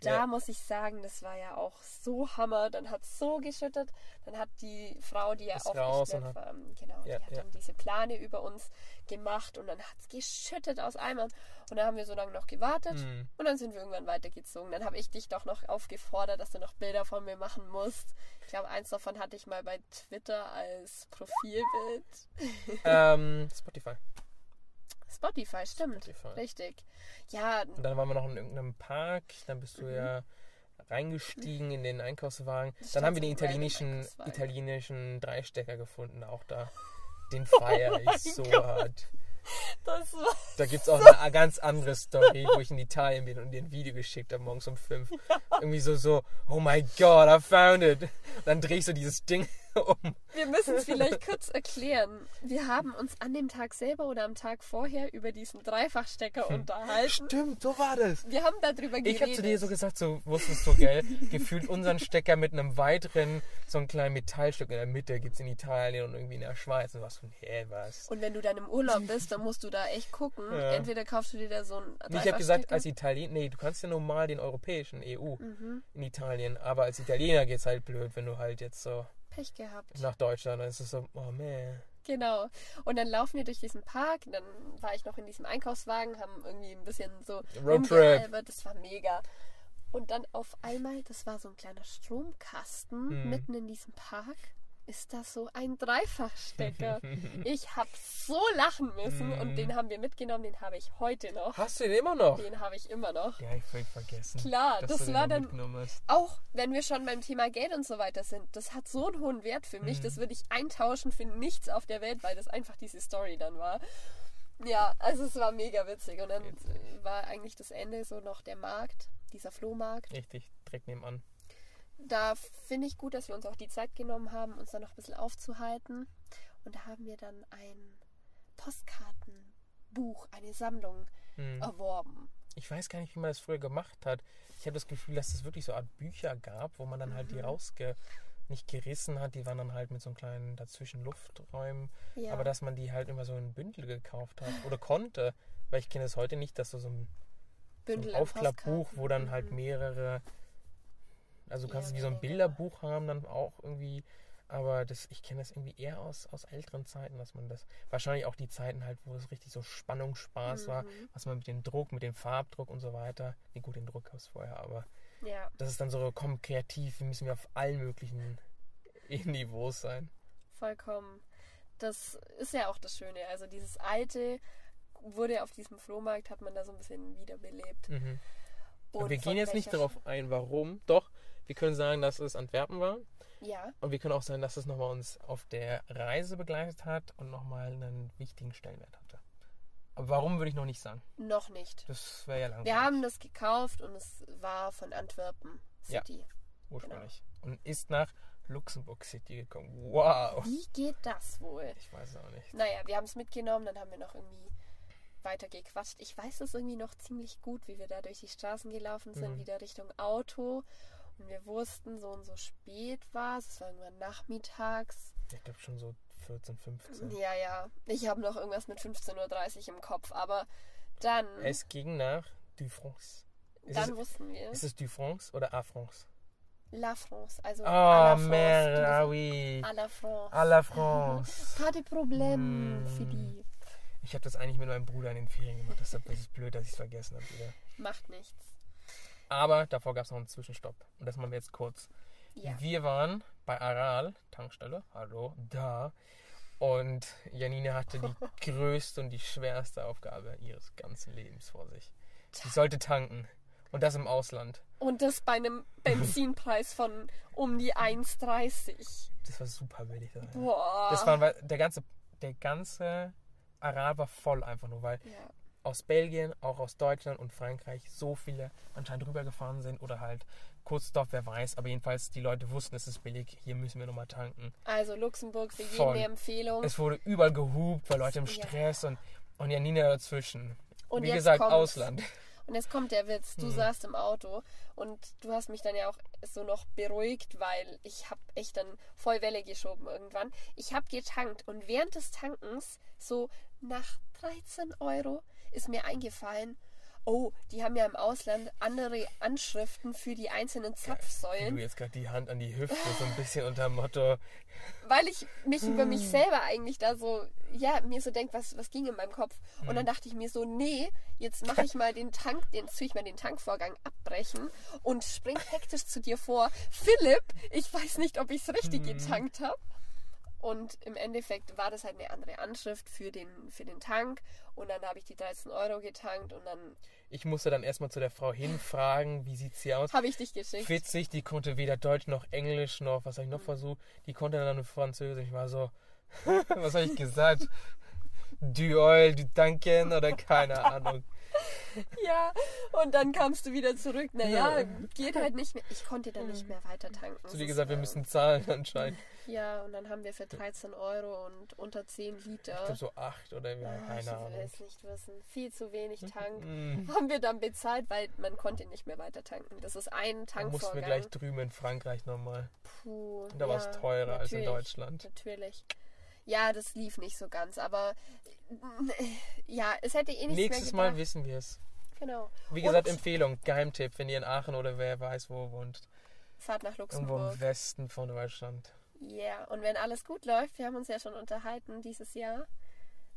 Da Ja. muss ich sagen, das war ja auch so Hammer. Dann hat es so geschüttet. Dann hat die Frau, die ja Ist auch hat- war, genau, Ja, die hat dann diese Plane über uns gemacht und dann hat es geschüttet aus Eimern. Und dann haben wir so lange noch gewartet Mhm. und dann sind wir irgendwann weitergezogen. Dann habe ich dich doch noch aufgefordert, dass du noch Bilder von mir machen musst. Ich glaube, eins davon hatte ich mal bei Twitter als Profilbild. ähm, Spotify. Spotify, stimmt. Spotify. Richtig. Ja, Und dann waren wir noch in irgendeinem Park, dann bist du Mhm. ja reingestiegen in den Einkaufswagen. Das Dann haben wir den so italienischen, italienischen Dreistecker gefunden, auch da. Den feiere ich so Oh Gott. hart. das war. Da gibt es auch eine ganz andere Story, wo ich in Italien bin und dir ein Video geschickt habe, morgens um fünf. Irgendwie so, so, oh my god, I found it. Dann drehe ich so dieses Ding um. Wir müssen es vielleicht kurz erklären. Wir haben uns an dem Tag selber oder am Tag vorher über diesen Dreifachstecker unterhalten. Stimmt, so war das. Wir haben darüber geredet. Ich habe zu dir so gesagt, so wusstest du, gell, gefühlt unseren Stecker mit einem weiteren, so einem kleinen Metallstück in der Mitte gibt es in Italien und irgendwie in der Schweiz. Und was von, hä, was? Und wenn du dann im Urlaub bist, dann musst du da echt gucken. Ja. Entweder kaufst du dir da so einen ich habe gesagt, als Italiener, nee, du kannst ja normal den europäischen EU Mhm. in Italien, aber als Italiener geht's halt blöd, wenn du halt jetzt so Pech gehabt. nach Deutschland, dann ist es so, oh man. Genau. Und dann laufen wir durch diesen Park. Dann war ich noch in diesem Einkaufswagen, haben irgendwie ein bisschen so rumgealbert. Das war mega. Und dann auf einmal, das war so ein kleiner Stromkasten Mhm. mitten in diesem Park, ist das so ein Dreifachstecker. ich habe so lachen müssen und Mhm. den haben wir mitgenommen. Den habe ich heute noch. Hast du den immer noch? Den habe ich immer noch. Ja, ich völlig vergessen. Klar, das war dann auch wenn wir schon beim Thema Geld und so weiter sind, das hat so einen hohen Wert für mich, Mhm. das würde ich eintauschen für nichts auf der Welt, weil das einfach diese Story dann war. Ja, also es war mega witzig. Und dann war eigentlich das Ende so noch der Markt, dieser Flohmarkt. Richtig, direkt nebenan. Da finde ich gut, dass wir uns auch die Zeit genommen haben, uns da noch ein bisschen aufzuhalten. Und da haben wir dann ein Postkartenbuch, eine Sammlung Hm. erworben. Ich weiß gar nicht, wie man das früher gemacht hat. Ich habe das Gefühl, dass es wirklich so eine Art Bücher gab, wo man dann halt die Mhm. rausge nicht gerissen hat, die waren dann halt mit so einem kleinen dazwischen Lufträumen, Ja. aber dass man die halt immer so in Bündel gekauft hat oder konnte, weil ich kenne es heute nicht, dass du so ein, so ein Aufklappbuch, wo dann halt Mhm. mehrere, also du kannst Ja, es wie so ein weniger. Bilderbuch haben dann auch irgendwie, aber das, ich kenne das irgendwie eher aus, aus älteren Zeiten, dass man das, wahrscheinlich auch die Zeiten halt, wo es richtig so Spannungsspaß war, Mhm. was man mit dem Druck, mit dem Farbdruck und so weiter, nee gut, den Druck gab es vorher, aber Ja, das ist dann so, komm, kreativ, müssen wir auf allen möglichen Niveaus sein. vollkommen. Das ist ja auch das Schöne. Also dieses alte wurde auf diesem Flohmarkt, hat man da so ein bisschen wiederbelebt. Mhm. Wir gehen jetzt nicht darauf ein, warum. Doch, wir können sagen, dass es Antwerpen war. Ja, Und wir können auch sagen, dass es nochmal uns auf der Reise begleitet hat und nochmal einen wichtigen Stellenwert hatte. Aber warum würde ich noch nicht sagen? noch nicht. Das wäre ja langweilig. Wir haben das gekauft und es war von Antwerpen Ja. City. ursprünglich. Und ist nach Luxemburg City gekommen. Wow. Wie geht das wohl? Ich weiß es auch nicht. Naja, wir haben es mitgenommen, dann haben wir noch irgendwie weiter gequatscht. Ich weiß es irgendwie noch ziemlich gut, wie wir da durch die Straßen gelaufen sind, Mhm. wieder Richtung Auto. Und wir wussten, so und so spät war es. Es war irgendwann nachmittags. Ich glaube schon so 14, 15. Ja, ja. Ich habe noch irgendwas mit 15.30 Uhr im Kopf. Aber dann, Es ging nach Dufrance. Ist, dann es, wussten wir. ist es Dufrance oder A France? La France. Also à Ah, la France. merde, ah Du- oui. À la France. À la France. Pas de problème, Mm. Philippe. Ich habe das eigentlich mit meinem Bruder in den Ferien gemacht. Deshalb ist es blöd, dass ich es vergessen habe wieder. Macht nichts. Aber davor gab es noch einen Zwischenstopp. Und das machen wir jetzt kurz. Ja. Wir waren bei Aral, Tankstelle, hallo, da. Und Janine hatte die größte und die schwerste Aufgabe ihres ganzen Lebens vor sich. Sie sollte tanken. Und das im Ausland. Und das bei einem Benzinpreis von um die 1,30. Das war super billig. Das, Boah. das war, der ganze, der ganze Aral war voll einfach nur, weil ja. Aus Belgien, auch aus Deutschland und Frankreich so viele anscheinend rübergefahren sind oder halt Kurzdorf, wer weiß. Aber jedenfalls, die Leute wussten, es ist billig, hier müssen wir nochmal tanken. Also Luxemburg für jeden eine Empfehlung. Es wurde überall gehupt, weil Leute im Ja. Stress und Und Janina dazwischen. Und Wie jetzt gesagt, kommt's. Ausland. Und jetzt kommt der Witz. Du Hm. saßt im Auto und du hast mich dann ja auch so noch beruhigt, weil ich habe echt dann voll Welle geschoben irgendwann. Ich habe getankt und während des Tankens, so nach 13 Euro, ist mir eingefallen, oh, die haben ja im Ausland andere Anschriften für die einzelnen Zapfsäulen. du jetzt gerade die Hand an die Hüfte, so ein bisschen unter dem Motto. weil ich mich über Hm. mich selber eigentlich da so, ja, mir so denke, was, was ging in meinem Kopf. Und Hm. dann dachte ich mir so, nee, jetzt mache ich mal den Tank, den ich mal den Tankvorgang abbrechen und spring hektisch zu dir vor. Philipp, ich weiß nicht, ob ich es richtig Hm. getankt habe. Und im Endeffekt war das halt eine andere Anschrift für den, für den Tank. Und dann habe ich die 13 Euro getankt und dann Ich musste dann erstmal zu der Frau hinfragen, wie sieht sie aus. habe ich dich geschickt. Witzig, die konnte weder Deutsch noch Englisch noch, was habe ich noch Mhm. versucht. Die konnte dann nur Französisch. Ich war so, was habe ich gesagt? Du Oil, du Danken oder keine Ahnung. Ja, und dann kamst du wieder zurück. Naja, geht halt nicht mehr. Ich konnte dann nicht mehr weiter tanken. Zu Das dir gesagt, wir müssen zahlen anscheinend. Ja, und dann haben wir für 13 Euro und unter 10 Liter. Ich glaube so acht oder ja, Ah, ich keine will Ahnung. es nicht wissen. Viel zu wenig Tank. Mm, Haben wir dann bezahlt, weil man konnte nicht mehr weiter tanken. Das ist ein Da Tankvorgang. mussten wir gleich drüben in Frankreich nochmal. Puh, Da war es ja, teurer als in Deutschland. Natürlich. Ja, das lief nicht so ganz, aber ja, es hätte eh nichts Nächstes mehr Mal wissen wir es. Genau. Wie gesagt, Und- Empfehlung, Geheimtipp, wenn ihr in Aachen oder wer weiß wo wohnt. Fahrt nach Irgendwo Luxemburg. im Westen von Deutschland. Ja, und wenn alles gut läuft, wir haben uns ja schon unterhalten dieses Jahr.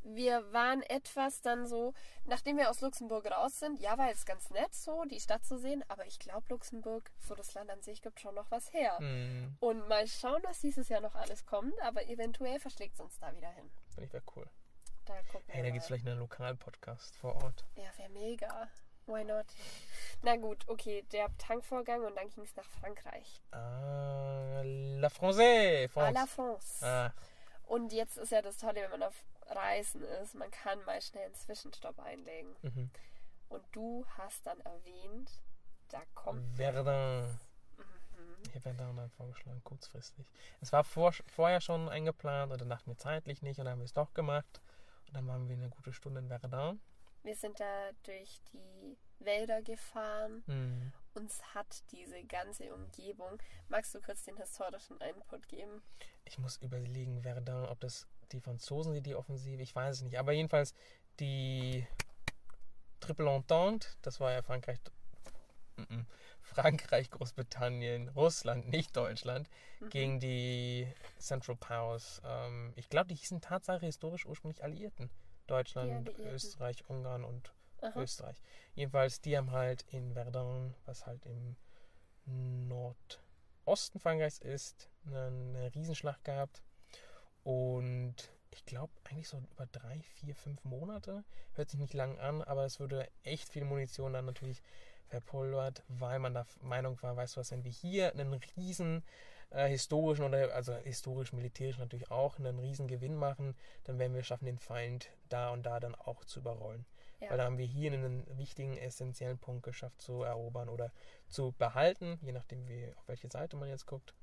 Wir waren etwas dann so, nachdem wir aus Luxemburg raus sind, ja, war jetzt ganz nett so, die Stadt zu sehen, aber ich glaube, Luxemburg, so das Land an sich, gibt schon noch was her. Hm, Und mal schauen, was dieses Jahr noch alles kommt, aber eventuell verschlägt es uns da wieder hin. finde ich wäre cool. Da gucken Hey, da gibt es vielleicht einen Lokalpodcast vor Ort. Ja, wäre mega. Why not? Na gut, okay, der Tankvorgang und dann ging es nach Frankreich. Ah, La Française. À la France. France. Ah, Und jetzt ist ja das Tolle, wenn man auf Reisen ist, man kann mal schnell einen Zwischenstopp einlegen. mhm. Und du hast dann erwähnt, da kommt. Verdun. Mhm. Ich habe Verdun dann vorgeschlagen, kurzfristig. Es war vor, vorher schon eingeplant und dann dachten wir zeitlich nicht und dann haben wir es doch gemacht. Und dann waren wir eine gute Stunde in Verdun. Wir sind da durch die Wälder gefahren. Hm. Uns hat diese ganze Umgebung. Magst du kurz den historischen Input geben? Ich muss überlegen, Verdun, ob das die Franzosen sind, die Offensive, ich weiß es nicht. Aber jedenfalls die Triple Entente, das war ja Frankreich, Mhm. Frankreich, Großbritannien, Russland, nicht Deutschland, Mhm. gegen die Central Powers. Ähm, ich glaube, die hießen Tatsache historisch ursprünglich Alliierten. Deutschland, Alliierten. Österreich, Ungarn und Aha. Österreich. Jedenfalls, die haben halt in Verdun, was halt im Nordosten Frankreichs ist, eine, eine Riesenschlacht gehabt. Und ich glaube, eigentlich so über drei, vier, fünf Monate. Hört sich nicht lang an, aber es wurde echt viel Munition dann natürlich verpulvert, weil man der Meinung war, weißt du was, wenn wir hier einen riesen äh, historischen oder also historisch militärisch natürlich auch einen riesen Gewinn machen, dann werden wir schaffen, den Feind da und da dann auch zu überrollen. Ja. Weil da haben wir hier einen wichtigen, essentiellen Punkt geschafft zu erobern oder zu behalten, je nachdem, wie, auf welche Seite man jetzt guckt.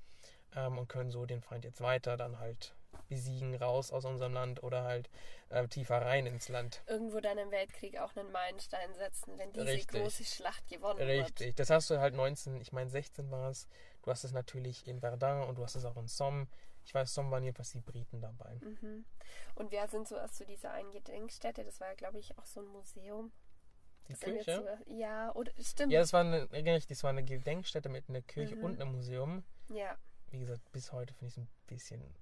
Ähm, und können so den Feind jetzt weiter dann halt besiegen, raus aus unserem Land oder halt äh, tiefer rein ins Land. Irgendwo dann im Weltkrieg auch einen Meilenstein setzen, wenn diese Richtig. große Schlacht gewonnen wird. Richtig. Das hast du halt 19, ich meine 16 war es. Du hast es natürlich in Verdun und du hast es auch in Somme. Ich weiß, Somme waren jedenfalls die Briten dabei. Mhm. Und wir sind so erst zu dieser einen Gedenkstätte, das war ja, glaube ich, auch so ein Museum. Die Kirche? Zu, ja, oder stimmt. Ja, das war eine, das war eine Gedenkstätte mit einer Kirche Mhm. und einem Museum. ja. Wie gesagt, bis heute finde ich es ein bisschen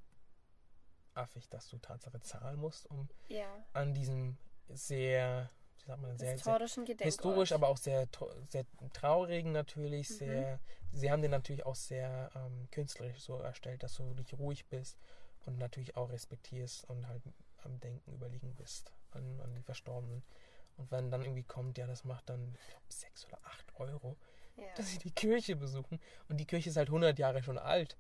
affig, dass du Tatsache zahlen musst, um ja. an diesem sehr, wie sagt man, sehr, sehr Historischen Gedenkort. historisch, aber auch sehr, sehr traurigen natürlich, Mhm. sehr, sie haben den natürlich auch sehr ähm, künstlerisch so erstellt, dass du wirklich ruhig bist und natürlich auch respektierst und halt am Denken überlegen bist an, an die Verstorbenen. Und wenn dann irgendwie kommt, ja, das macht dann, ich glaube, sechs oder acht Euro, Ja. dass sie die Kirche besuchen. Und die Kirche ist halt 100 Jahre schon alt.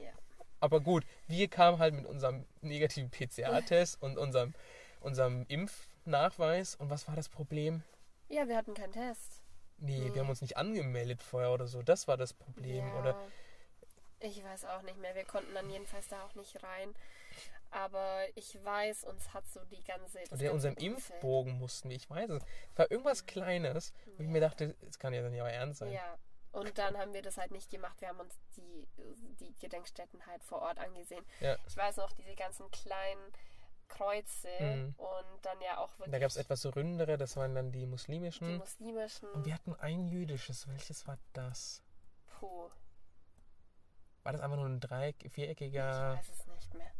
ja. Aber gut, wir kamen halt mit unserem negativen PCR-Test und unserem, unserem Impfnachweis. Und was war das Problem? ja, wir hatten keinen Test. Nee, Nee. wir haben uns nicht angemeldet vorher oder so. Das war das Problem. ja. Oder Ich weiß auch nicht mehr. Wir konnten dann jedenfalls da auch nicht rein. Aber ich weiß, uns hat so die ganze. Oder in unserem Impfbogen mussten wir, ich weiß es. Es war irgendwas Kleines, wo ich mir dachte, das kann ja nicht euer Ernst sein. Ja. Und dann haben wir das halt nicht gemacht. Wir haben uns die, die Gedenkstätten halt vor Ort angesehen. Ja. Ich weiß noch, diese ganzen kleinen Kreuze Mhm. und dann ja auch wirklich Da gab es etwas so ründere, das waren dann die die muslimischen. muslimischen. Und wir hatten ein jüdisches. Welches war das? Puh, War das einfach nur ein Dreieck, ich viereckiger? weiß es nicht mehr.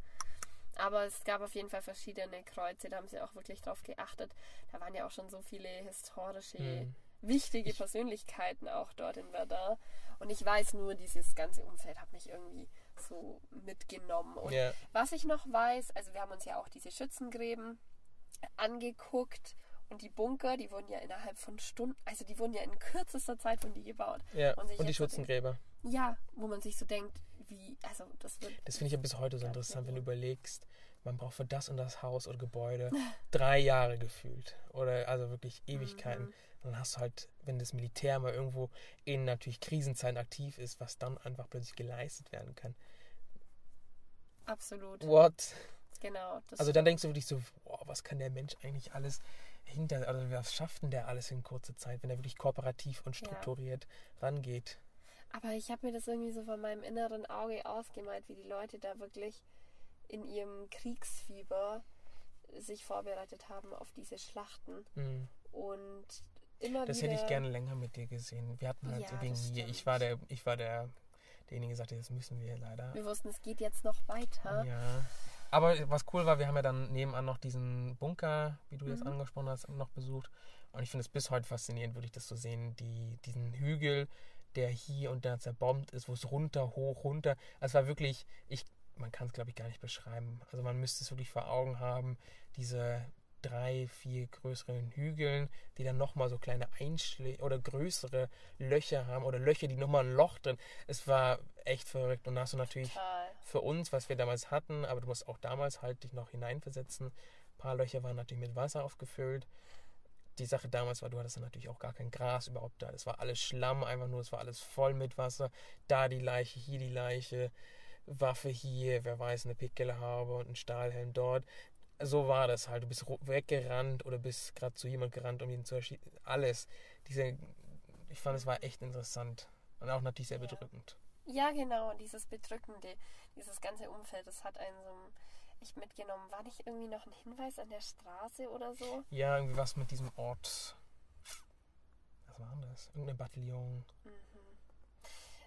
Aber es gab auf jeden Fall verschiedene Kreuze, da haben sie auch wirklich drauf geachtet. Da waren ja auch schon so viele historische, Hm. wichtige Ich- Persönlichkeiten auch dort in Verdun. Und ich weiß nur, dieses ganze Umfeld hat mich irgendwie so mitgenommen. Und Ja, Was ich noch weiß, also wir haben uns ja auch diese Schützengräben angeguckt und die Bunker, die wurden ja innerhalb von Stunden, also die wurden ja in kürzester Zeit von die gebaut. ja. Und Und die jetzt so Schützengräber. Ja, wo man sich so denkt, wie, also das wird. Das finde ich ja bis heute so interessant, wenn du überlegst, man braucht für das und das Haus oder Gebäude drei Jahre gefühlt. Oder also wirklich Ewigkeiten. Mhm. Dann hast du halt, wenn das Militär mal irgendwo in natürlich Krisenzeiten aktiv ist, was dann einfach plötzlich geleistet werden kann. Absolut. What? Genau. Also dann denkst du wirklich so, boah, was kann der Mensch eigentlich alles hinter, also was schafft denn der alles in kurzer Zeit, wenn er wirklich kooperativ und Ja. strukturiert rangeht? Aber ich habe mir das irgendwie so von meinem inneren Auge ausgemalt, wie die Leute da wirklich in ihrem Kriegsfieber sich vorbereitet haben auf diese Schlachten. Hm. Und immer Das hätte ich gerne länger mit dir gesehen. Wir hatten halt Ja, wegen mir, ich war der, ich war der, derjenige, der sagte, das müssen wir leider. Wir wussten, es geht jetzt noch weiter. Ja. Aber was cool war, wir haben ja dann nebenan noch diesen Bunker, wie du jetzt Mhm. angesprochen hast, noch besucht. Und ich finde es bis heute faszinierend, wirklich das zu sehen, die, diesen Hügel, der hier und da zerbombt ist, wo es runter, hoch, runter. Also es war wirklich, ich, man kann es glaube ich gar nicht beschreiben. Also man müsste es wirklich vor Augen haben, diese drei, vier größeren Hügeln, die dann nochmal so kleine Einschläge oder größere Löcher haben oder Löcher, die nochmal ein Loch drin. Es war echt verrückt. Und da hast du natürlich Total. für uns, was wir damals hatten, aber du musst auch damals halt dich noch hineinversetzen. Ein paar Löcher waren natürlich mit Wasser aufgefüllt. Die Sache damals war, du hattest dann natürlich auch gar kein Gras überhaupt da. Das war alles Schlamm, einfach nur, es war alles voll mit Wasser. Da die Leiche, hier die Leiche, Waffe hier, wer weiß, eine Pickelhaube und ein Stahlhelm dort. So war das halt. Du bist weggerannt oder bist gerade zu jemand gerannt, um ihn zu erschießen. Alles. Diese, ich fand, es war echt interessant. Und auch natürlich sehr Ja. bedrückend. Ja, genau. Dieses Bedrückende, dieses ganze Umfeld, das hat einen so echt mitgenommen. War nicht irgendwie noch ein Hinweis an der Straße oder so? Ja, irgendwie was mit diesem Ort. Was war denn das? Irgendein Bataillon.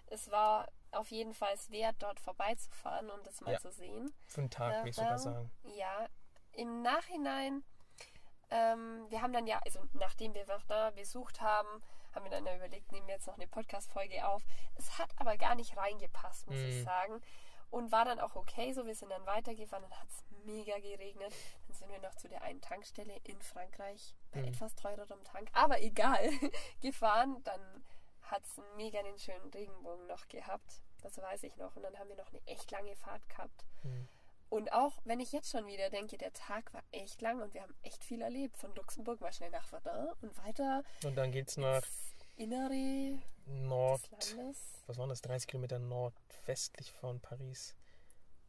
Es war auf jeden Fall wert, dort vorbeizufahren und das mal Ja. zu sehen. Für einen Tag, würde ich sogar sagen. Ja, im Nachhinein, ähm, wir haben dann ja, also nachdem wir Verdun besucht haben, haben wir dann ja überlegt, nehmen wir jetzt noch eine Podcast-Folge auf. Es hat aber gar nicht reingepasst, muss ich Mhm. sagen. Und war dann auch okay so. Wir sind dann weitergefahren, dann hat es mega geregnet. Dann sind wir noch zu der einen Tankstelle in Frankreich bei Mhm. etwas teurerem Tank, aber egal, gefahren. Dann hat es einen mega den schönen Regenbogen noch gehabt. Das weiß ich noch. Und dann haben wir noch eine echt lange Fahrt gehabt. Mhm. Und auch wenn ich jetzt schon wieder denke, der Tag war echt lang und wir haben echt viel erlebt. Von Luxemburg mal schnell nach Verdun und weiter Und dann geht's nach Innere Nord. Was waren das? 30 Kilometer nordwestlich von Paris.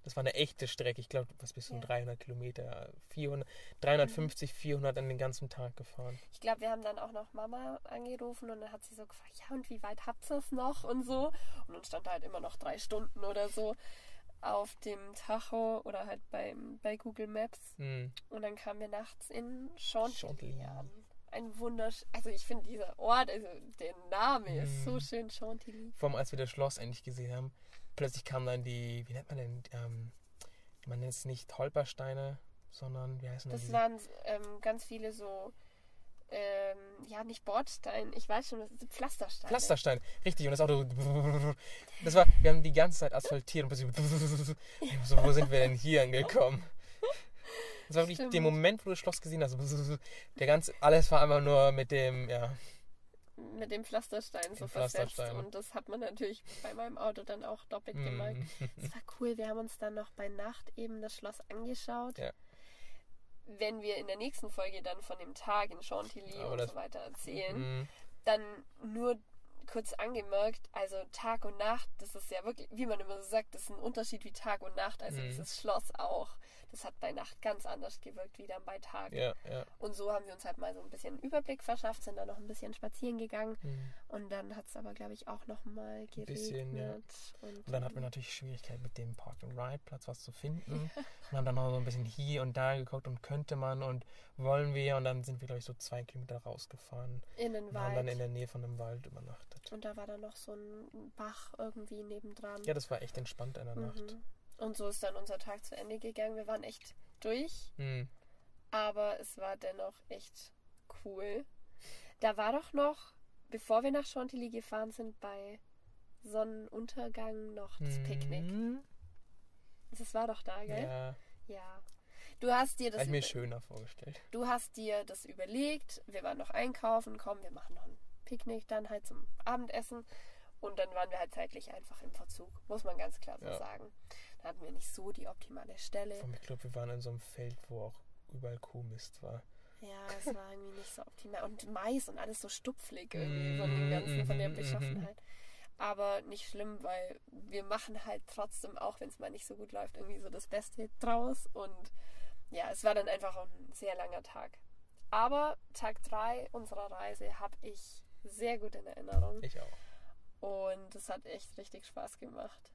Das war eine echte Strecke. Ich glaube, was bist du? Ja. 300 Kilometer. 400, 350, 400 an den ganzen Tag gefahren. Ich glaube, wir haben dann auch noch Mama angerufen und dann hat sie so gefragt, ja und wie weit habt ihr es noch und so. Und dann stand da halt immer noch drei Stunden oder so auf dem Tacho oder halt beim, bei Google Maps. Hm. Und dann kamen wir nachts in Chantilly an. Ein wundersch... Also ich finde dieser Ort, also der Name ist so Mhm. schön, Chantilly. Vor allem, als wir das Schloss endlich gesehen haben, plötzlich kamen dann die, wie nennt man denn, ähm, man nennt es nicht Holpersteine, sondern, wie heißen Das diese? waren ähm, ganz viele so, ähm, ja, nicht Bordstein, ich weiß schon, das sind Pflastersteine. Pflasterstein, richtig. Und das Auto. Das war, wir haben die ganze Zeit asphaltiert und plötzlich. So, wo sind wir denn hier angekommen? Das war wirklich Stimmt. der Moment, wo du das Schloss gesehen hast. Der ganze, alles war einfach nur mit dem, ja. Mit dem Pflasterstein so versetzt. Pflasterstein. Und das hat man natürlich bei meinem Auto dann auch doppelt gemerkt. mm, Es war cool, wir haben uns dann noch bei Nacht eben das Schloss angeschaut. Ja. Wenn wir in der nächsten Folge dann von dem Tag in Chantilly Aber und so weiter erzählen, mm, dann nur kurz angemerkt, also Tag und Nacht, das ist ja wirklich, wie man immer so sagt, das ist ein Unterschied wie Tag und Nacht. Also Mhm. dieses Schloss auch, das hat bei Nacht ganz anders gewirkt wie dann bei Tag. Ja, ja. Und so haben wir uns halt mal so ein bisschen einen Überblick verschafft, sind dann noch ein bisschen spazieren gegangen. Mhm. Und dann hat es aber, glaube ich, auch noch mal geregnet. bisschen, ja. und, Und dann hatten wir natürlich Schwierigkeiten mit dem Park-and-Ride-Platz was zu finden. Und haben dann noch so ein bisschen hier und da geguckt und könnte man und wollen wir. Und dann sind wir, glaube ich, so zwei Kilometer rausgefahren in den und haben dann in Wald. der Nähe von einem Wald übernachtet. Und da war dann noch so ein Bach irgendwie nebendran. Ja, das war echt entspannt in der Nacht. Und so ist dann unser Tag zu Ende gegangen. Wir waren echt durch, Mhm. aber es war dennoch echt cool. Da war doch noch, bevor wir nach Chantilly gefahren sind, bei Sonnenuntergang noch das Picknick. Mhm. Das war doch da, gell? Ja, Ja. Du hast dir das habe ich mir schöner vorgestellt. du hast dir das überlegt. Wir waren noch einkaufen, komm, wir machen noch ein Picknick dann halt zum Abendessen. Und dann waren wir halt zeitlich einfach im Verzug, muss man ganz klar so Ja. sagen. Da hatten wir nicht so die optimale Stelle. Ich glaube, wir waren in so einem Feld, wo auch überall Kuhmist war. Ja, es war irgendwie nicht so optimal. Und Mais und alles so stupflig irgendwie von dem Ganzen, von der mhm, mhm. Beschaffenheit. Aber nicht schlimm, weil wir machen halt trotzdem, auch wenn es mal nicht so gut läuft, irgendwie so das Beste draus. Und ja, es war dann einfach auch ein sehr langer Tag. Aber Tag 3 unserer Reise habe ich sehr gut in Erinnerung. Ich auch. Und es hat echt richtig Spaß gemacht.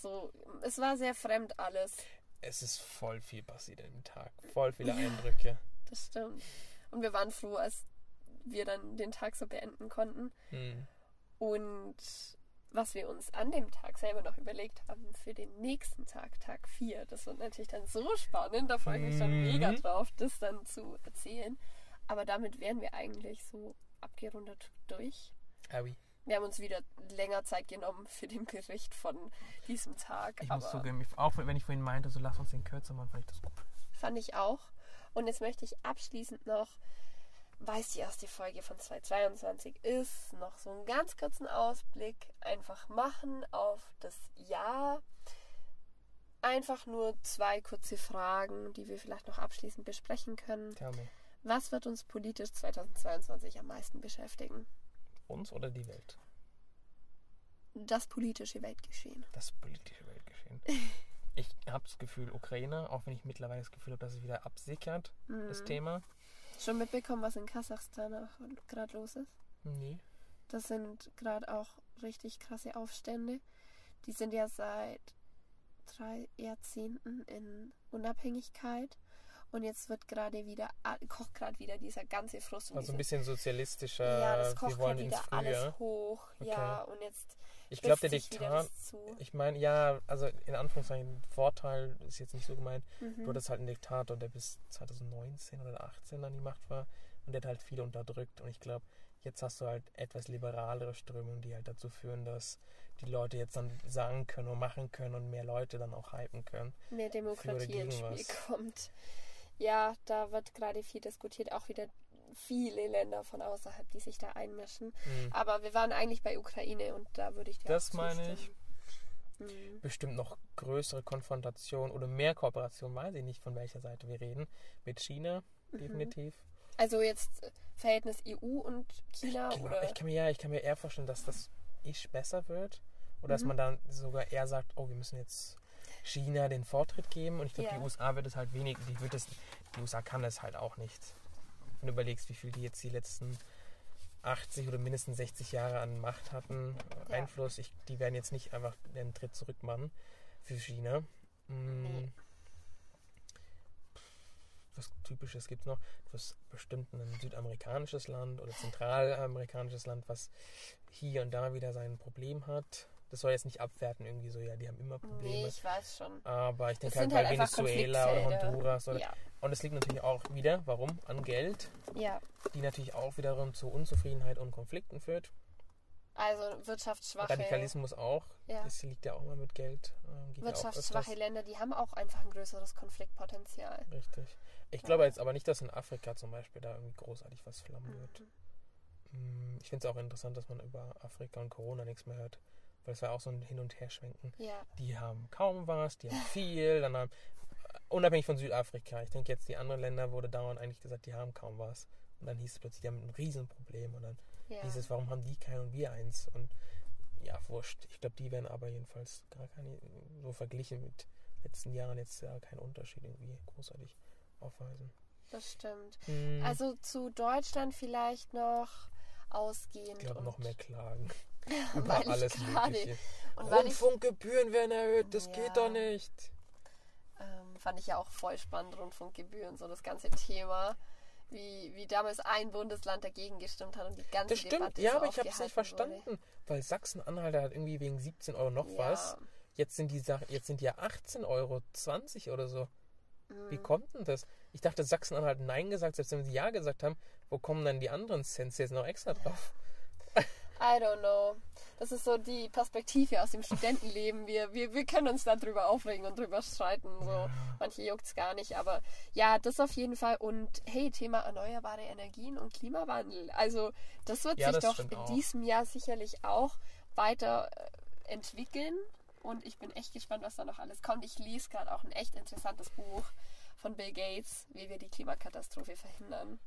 So, es war sehr fremd alles. Es ist voll viel passiert an dem Tag. Voll viele Ja. Eindrücke. Das stimmt. Und wir waren froh, als wir dann den Tag so beenden konnten. Mhm. Und was wir uns an dem Tag selber noch überlegt haben für den nächsten Tag, Tag 4, das wird natürlich dann so spannend, da freue ich mich schon Mhm. mega drauf, das dann zu erzählen. Aber damit wären wir eigentlich so abgerundet durch. Ah, oui. Wir haben uns wieder länger Zeit genommen für den Bericht von diesem Tag. Ich muss zugeben, auch wenn ich vorhin meinte, so lass uns den kürzer machen, fand ich das gut. Fand ich auch. Und jetzt möchte ich abschließend noch, weil es die erste Folge von 2022 ist, noch so einen ganz kurzen Ausblick einfach machen auf das Jahr. Einfach nur zwei kurze Fragen, die wir vielleicht noch abschließend besprechen können. Tell me. Was wird uns politisch 2022 am meisten beschäftigen? Uns oder die Welt? Das politische Weltgeschehen. Das politische Weltgeschehen. Ich habe das Gefühl, Ukraine, auch wenn ich mittlerweile das Gefühl habe, dass es wieder absickert, das Mhm. Thema. Schon mitbekommen, was in Kasachstan auch gerade los ist? Nee. Das sind gerade auch richtig krasse Aufstände. Die sind ja seit drei Jahrzehnten in Unabhängigkeit. Und jetzt wird gerade wieder, kocht gerade wieder dieser ganze Frust. und Also ein bisschen sozialistischer, ja, das wir kocht wollen gerade wieder alles hoch. Ja, und jetzt Ich glaube, der Diktat, ich meine, ja, also in Anführungszeichen, Vorteil ist jetzt nicht so gemeint. Mhm. Du hattest halt einen Diktator, der bis 2019 oder 18 an die Macht war und der hat halt viele unterdrückt. Und ich glaube, jetzt hast du halt etwas liberalere Strömungen, die halt dazu führen, dass die Leute jetzt dann sagen können und machen können und mehr Leute dann auch hypen können. mehr Demokratie ins Spiel was. kommt. Ja, da wird gerade viel diskutiert, auch wieder viele Länder von außerhalb, die sich da einmischen. Mhm. Aber wir waren eigentlich bei Ukraine und da würde ich dir Das meine ich. Mhm. Bestimmt noch größere Konfrontation oder mehr Kooperation, weiß ich nicht, von welcher Seite wir reden. Mit China, Mhm. definitiv. Also jetzt äh, Verhältnis EU und China Genau, oder ich kann mir ja, ich kann mir eher vorstellen, dass das ich besser wird. Oder dass Mhm. man dann sogar eher sagt, oh, wir müssen jetzt China den Vortritt geben. Und ich glaube, Ja. die USA wird es halt wenig, die wird es, die USA kann es halt auch nicht. Wenn du überlegst, wie viel die jetzt die letzten 80 oder mindestens 60 Jahre an Macht hatten, Ja. Einfluss, ich, die werden jetzt nicht einfach den Tritt zurück machen für China. Mm. Nee. Was Typisches gibt es noch? Du hast bestimmt ein südamerikanisches Land oder zentralamerikanisches Land, was hier und da wieder sein Problem hat. Das soll jetzt nicht abwerten, irgendwie so, ja, die haben immer Nee, Probleme. ich weiß schon. Aber ich denke halt sind bei halt Venezuela oder. Honduras. Oder, Ja, Und es liegt natürlich auch wieder, warum? An Geld, ja. die natürlich auch wiederum zu Unzufriedenheit und Konflikten führt. Also wirtschaftsschwache, Radikalismus auch. ja, Das liegt ja auch immer mit Geld. ähm, wirtschaftsschwache. Länder, die haben auch einfach ein größeres Konfliktpotenzial. Richtig. Ich Ja. glaube jetzt aber nicht, dass in Afrika zum Beispiel da irgendwie großartig was flammen wird. Mhm. Mm, Ich finde es auch interessant, dass man über Afrika und Corona nichts mehr hört. Weil es war auch so ein Hin- und Herschwenken. Ja, Die haben kaum was, die haben viel, dann haben, unabhängig von Südafrika. Ich denke jetzt, die anderen Länder wurde dauernd eigentlich gesagt, die haben kaum was. Und dann hieß es plötzlich, die haben ein Riesenproblem. Und dann Ja. hieß es, warum haben die keinen und wir eins? Und ja, wurscht. Ich glaube, die werden aber jedenfalls gar keine, so verglichen mit letzten Jahren jetzt ja keinen Unterschied irgendwie großartig aufweisen. Das stimmt. Hm, Also zu Deutschland vielleicht noch ausgehend. ich glaube, noch mehr Klagen. Über alles Mögliche. Rundfunkgebühren werden erhöht, das Ja. geht doch nicht. ähm, fand ich ja auch voll spannend, Rundfunkgebühren, so das ganze Thema. Wie, wie damals ein Bundesland dagegen gestimmt hat und die ganze Das stimmt, Debatte ja, so aber ich habe es nicht aufgehalten wurde. verstanden. Weil Sachsen-Anhalt hat irgendwie wegen 17 Euro noch was. Ja. Jetzt sind die Sachen, jetzt sind ja 18 Euro, 20 oder so. Wie Mhm. kommt denn das? Ich dachte, Sachsen-Anhalt Nein gesagt, selbst wenn sie Ja gesagt haben. Wo kommen dann die anderen Cents jetzt noch extra drauf? I don't know. Das ist so die Perspektive aus dem Studentenleben. Wir, wir, wir können uns darüber aufregen und drüber streiten. So. Manche juckt es gar nicht. Aber ja, das auf jeden Fall. Und hey, Thema erneuerbare Energien und Klimawandel. Also das wird Ja, sich das doch in auch. diesem Jahr sicherlich auch weiter äh, entwickeln. Und ich bin echt gespannt, was da noch alles kommt. Ich lese gerade auch ein echt interessantes Buch von Bill Gates, wie wir die Klimakatastrophe verhindern.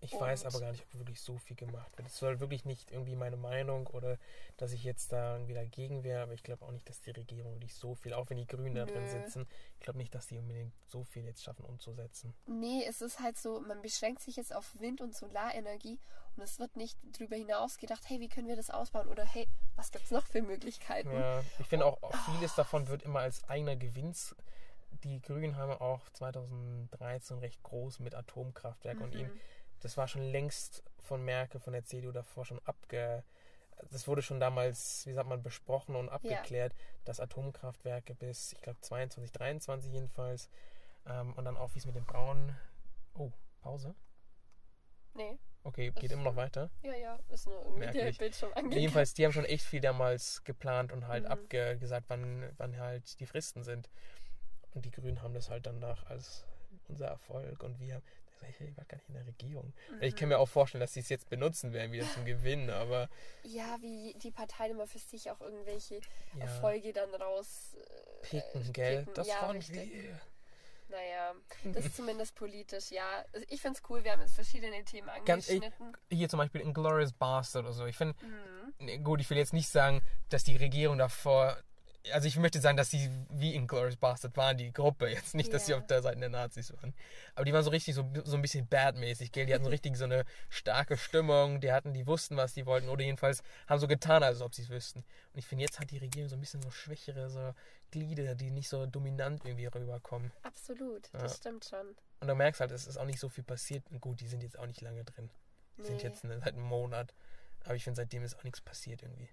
Ich weiß Und- aber gar nicht, ob wirklich so viel gemacht wird. Es soll wirklich nicht irgendwie meine Meinung oder dass ich jetzt da irgendwie dagegen wäre, aber ich glaube auch nicht, dass die Regierung wirklich so viel, auch wenn die Grünen da drin sitzen, ich glaube nicht, dass die unbedingt so viel jetzt schaffen umzusetzen. Nee, es ist halt so, man beschränkt sich jetzt auf Wind- und Solarenergie und es wird nicht drüber hinaus gedacht, hey, wie können wir das ausbauen? Oder hey, was gibt's noch für Möglichkeiten? Ja, ich finde auch, auch vieles davon wird immer als eigener Gewinns. Die Grünen haben auch 2013 recht groß mit Atomkraftwerk und Mhm. Das war schon längst von Merkel, von der CDU davor schon abge. Das wurde schon damals, wie sagt man, besprochen und abgeklärt, dass Atomkraftwerke bis, ich glaube, 22, 23 jedenfalls, ähm, und dann auch, wie es mit den Brauen. Oh, Pause? Nee, Okay, geht immer noch weiter. ja, ja, ist nur irgendwie der Merklich. Bildschirm angegangen. Jedenfalls, die haben schon echt viel damals geplant und halt Mhm. abgesagt, wann, wann halt die Fristen sind. Und die Grünen haben das halt danach als unser Erfolg und wir. Ich war gar nicht in der Regierung. Ich kann mir auch vorstellen, dass sie es jetzt benutzen werden, wieder zum Gewinn, aber Ja, wie die Parteien immer für sich auch irgendwelche ja, Erfolge dann raus. äh, picken, gell? picken. Das ja, waren richtig. wir. Naja, das ist zumindest politisch, ja. Also Ich find's cool, wir haben jetzt verschiedene Themen angeschnitten. Hier zum Beispiel Inglourious Bastard oder so. Ich finde, Mhm. nee, gut, ich will jetzt nicht sagen, dass die Regierung davor. Also ich möchte sagen, dass sie wie Inglourious Bastard waren, die Gruppe. Jetzt nicht, dass sie Ja. auf der Seite der Nazis waren. Aber die waren so richtig so, so ein bisschen bad-mäßig, gell? Die hatten so richtig so eine starke Stimmung. Die hatten, die wussten, was die wollten. Oder jedenfalls haben so getan, als ob sie es wüssten. Und ich finde, jetzt hat die Regierung so ein bisschen so schwächere so Glieder, die nicht so dominant irgendwie rüberkommen. Absolut, Ja. das stimmt schon. Und du merkst halt, es ist auch nicht so viel passiert. Und gut, die sind jetzt auch nicht lange drin. Die sind Nee. jetzt ne- seit einem Monat. Aber ich finde, seitdem ist auch nichts passiert irgendwie.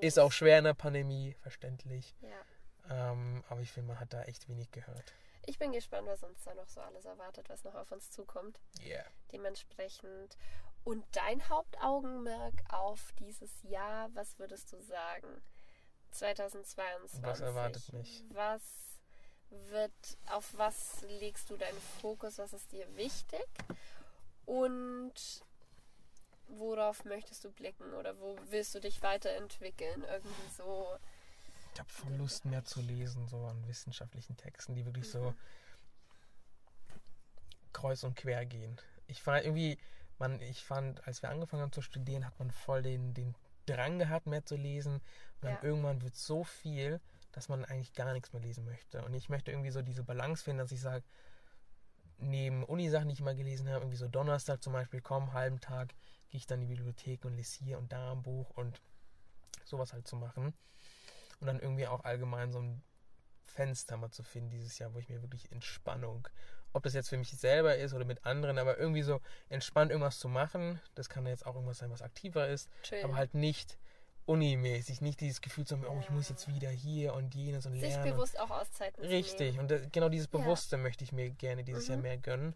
Ist auch schwer in der Pandemie, verständlich. Ja. Ähm, aber ich finde, man hat da echt wenig gehört. Ich bin gespannt, was uns da noch so alles erwartet, was noch auf uns zukommt. Yeah. Dementsprechend. Und dein Hauptaugenmerk auf dieses Jahr, was würdest du sagen? 2022. Was erwartet mich? Was wird, auf was legst du deinen Fokus? Was ist dir wichtig? Und worauf möchtest du blicken? Oder wo willst du dich weiterentwickeln? Irgendwie so. Ich habe voll Lust mehr zu lesen, so an wissenschaftlichen Texten, die wirklich Mhm. so kreuz und quer gehen. Ich fand irgendwie, man, ich fand, als wir angefangen haben zu studieren, hat man voll den, den Drang gehabt, mehr zu lesen. Und dann Ja. irgendwann wird so viel, dass man eigentlich gar nichts mehr lesen möchte. Und ich möchte irgendwie so diese Balance finden, dass ich sage, neben Uni-Sachen, die ich mal gelesen habe, irgendwie so Donnerstag zum Beispiel, komm, halben Tag, gehe ich dann in die Bibliothek und lese hier und da ein Buch und sowas halt zu machen. Und dann irgendwie auch allgemein so ein Fenster mal zu finden dieses Jahr, wo ich mir wirklich Entspannung, ob das jetzt für mich selber ist oder mit anderen, aber irgendwie so entspannt irgendwas zu machen. Das kann jetzt auch irgendwas sein, was aktiver ist, Chill. aber halt nicht unimäßig, nicht dieses Gefühl zu haben, oh, ich muss jetzt wieder hier und jenes und Sich lernen. und- bewusst auch Auszeiten Richtig, und das, genau dieses Ja. Bewusste möchte ich mir gerne dieses Jahr Mhm. mehr gönnen.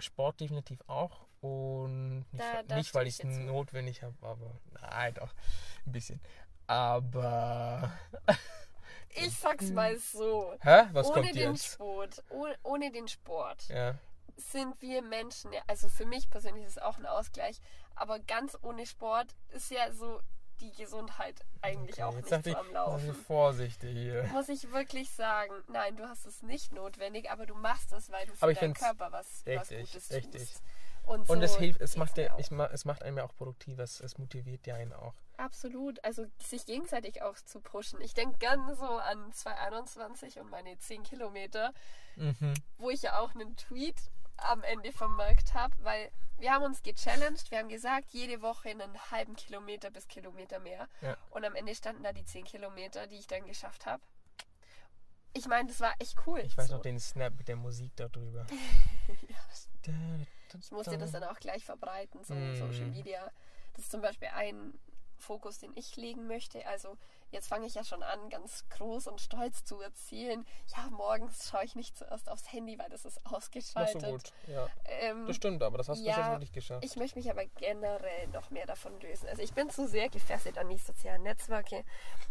Sport definitiv auch und nicht, Da- nicht weil ich es notwendig habe, aber nein, doch, ein bisschen. Aber, Ich sag's mal so. hä, was ohne kommt den jetzt? Sport, ohne, ohne den Sport Ja, sind wir Menschen, also für mich persönlich ist es auch ein Ausgleich, aber ganz ohne Sport ist ja so die Gesundheit eigentlich okay, auch nicht so ich, am Laufen. vorsichtig hier. Muss ich wirklich sagen, nein, du hast es nicht notwendig, aber du machst es, weil du für deinen Körper was, was richtig, Gutes richtig. tust. Und, Und so es hilft, es macht, ja, auch. ich, ma- es macht einem ja auch produktiv, es, es motiviert ja einen auch. Absolut. Also sich gegenseitig auch zu pushen. Ich denke gern so an 2021 und meine 10 Kilometer, Mhm. wo ich ja auch einen Tweet am Ende vermerkt habe, weil wir haben uns gechallenged, wir haben gesagt, jede Woche einen halben Kilometer bis Kilometer mehr. Ja. Und am Ende standen da die 10 Kilometer, die ich dann geschafft habe. Ich meine, das war echt cool. Ich weiß so. noch den Snap mit der Musik darüber. Ich musste das dann auch gleich verbreiten, so Mm. Social Media. Das ist zum Beispiel ein Fokus, den ich legen möchte. Also jetzt fange ich ja schon an, ganz groß und stolz zu erzählen. Ja, morgens schaue ich nicht zuerst aufs Handy, weil das ist ausgeschaltet. so gut, ja. Ähm, Das stimmt, aber das hast du ja, schon wirklich geschafft. ich möchte mich aber generell noch mehr davon lösen. Also ich bin zu sehr gefesselt an die sozialen Netzwerke.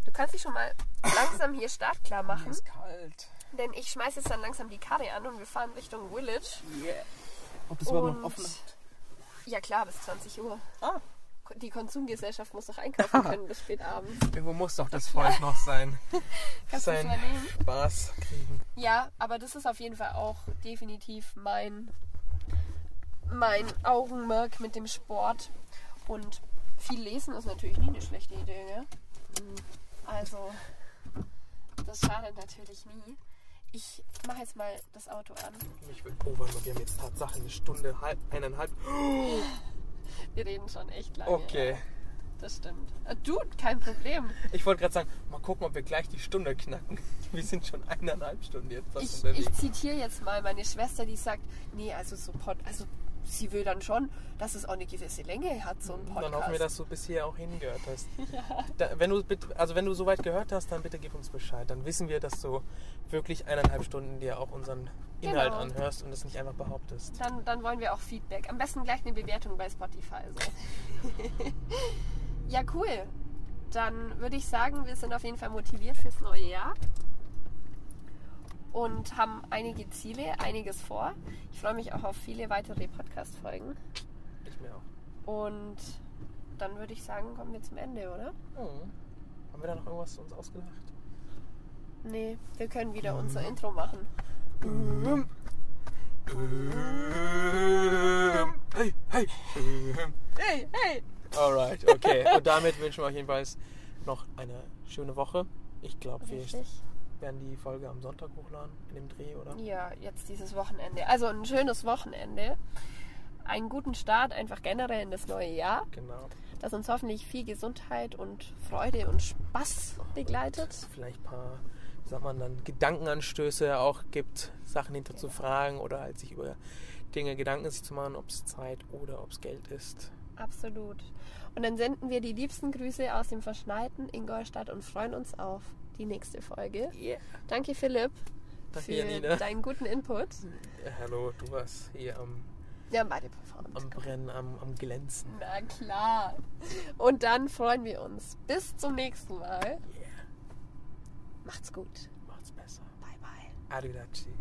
Du kannst dich schon mal langsam hier startklar machen, kalt. denn ich schmeiße jetzt dann langsam die Karre an und wir fahren Richtung Village. Yeah. Ob das Und- überhaupt noch offen hat? Ja klar, bis 20 Uhr. Ah, Die Konsumgesellschaft muss noch einkaufen können bis spät abends. irgendwo muss doch das Volk noch sein. Kannst du sein mal nehmen? Spaß kriegen. Ja, aber das ist auf jeden Fall auch definitiv mein, mein Augenmerk mit dem Sport. Und viel lesen ist natürlich nie eine schlechte Idee, gell? Also, das schadet natürlich nie. Ich mache jetzt mal das Auto an. Ich will, oh, warte mal, wir haben jetzt Tatsache eine Stunde, halb, eineinhalb. Wir reden schon echt lange. Okay. Ja, das stimmt. Äh, Du, kein Problem. Ich wollte gerade sagen, mal gucken, ob wir gleich die Stunde knacken. Wir sind schon eineinhalb Stunden jetzt Ich, ich zitiere jetzt mal meine Schwester, die sagt, nee, also so Pod, also sie will dann schon, dass es auch eine gewisse Länge hat, so ein Podcast. Dann hoffen wir, dass du bisher auch hingehört hast. Da, wenn, du, also wenn du soweit gehört hast, dann bitte gib uns Bescheid. Dann wissen wir, dass du wirklich eineinhalb Stunden dir auch unseren Inhalt Genau. anhörst und es nicht einfach behauptest. Dann, dann wollen wir auch Feedback. Am besten gleich eine Bewertung bei Spotify. So. ja, cool. Dann würde ich sagen, wir sind auf jeden Fall motiviert fürs neue Jahr und haben einige Ziele, einiges vor. Ich freue mich auch auf viele weitere Podcast-Folgen. Ich mir auch. Und dann würde ich sagen, kommen wir zum Ende, oder? Oh. Haben wir da noch irgendwas uns ausgedacht? Nee, wir können wieder Mhm. unser Intro machen. Hey, hey. Hey, hey! Alright, okay. Und damit wünschen wir euch jedenfalls noch eine schöne Woche. Ich glaube, wir Richtig. Werden die Folge am Sonntag hochladen, in dem Dreh, oder? Ja, jetzt dieses Wochenende. Also ein schönes Wochenende. Einen guten Start einfach generell in das neue Jahr, Genau. das uns hoffentlich viel Gesundheit und Freude und Spaß begleitet. Vielleicht ein paar, wie sagt man dann, Gedankenanstöße auch gibt, Sachen hinter zu fragen oder halt sich über Dinge Gedanken sich zu machen, ob es Zeit oder ob es Geld ist. Absolut. Und dann senden wir die liebsten Grüße aus dem verschneiten Ingolstadt und freuen uns auf die nächste Folge. Yeah. Danke Philipp Danke, für Janina. deinen guten Input. Ja, hallo, du warst hier am, haben beide performt. am Brennen, am, am Glänzen. Na klar. Und dann freuen wir uns. Bis zum nächsten Mal. Yeah. Macht's gut. Macht's besser. Bye bye. Arrivederci.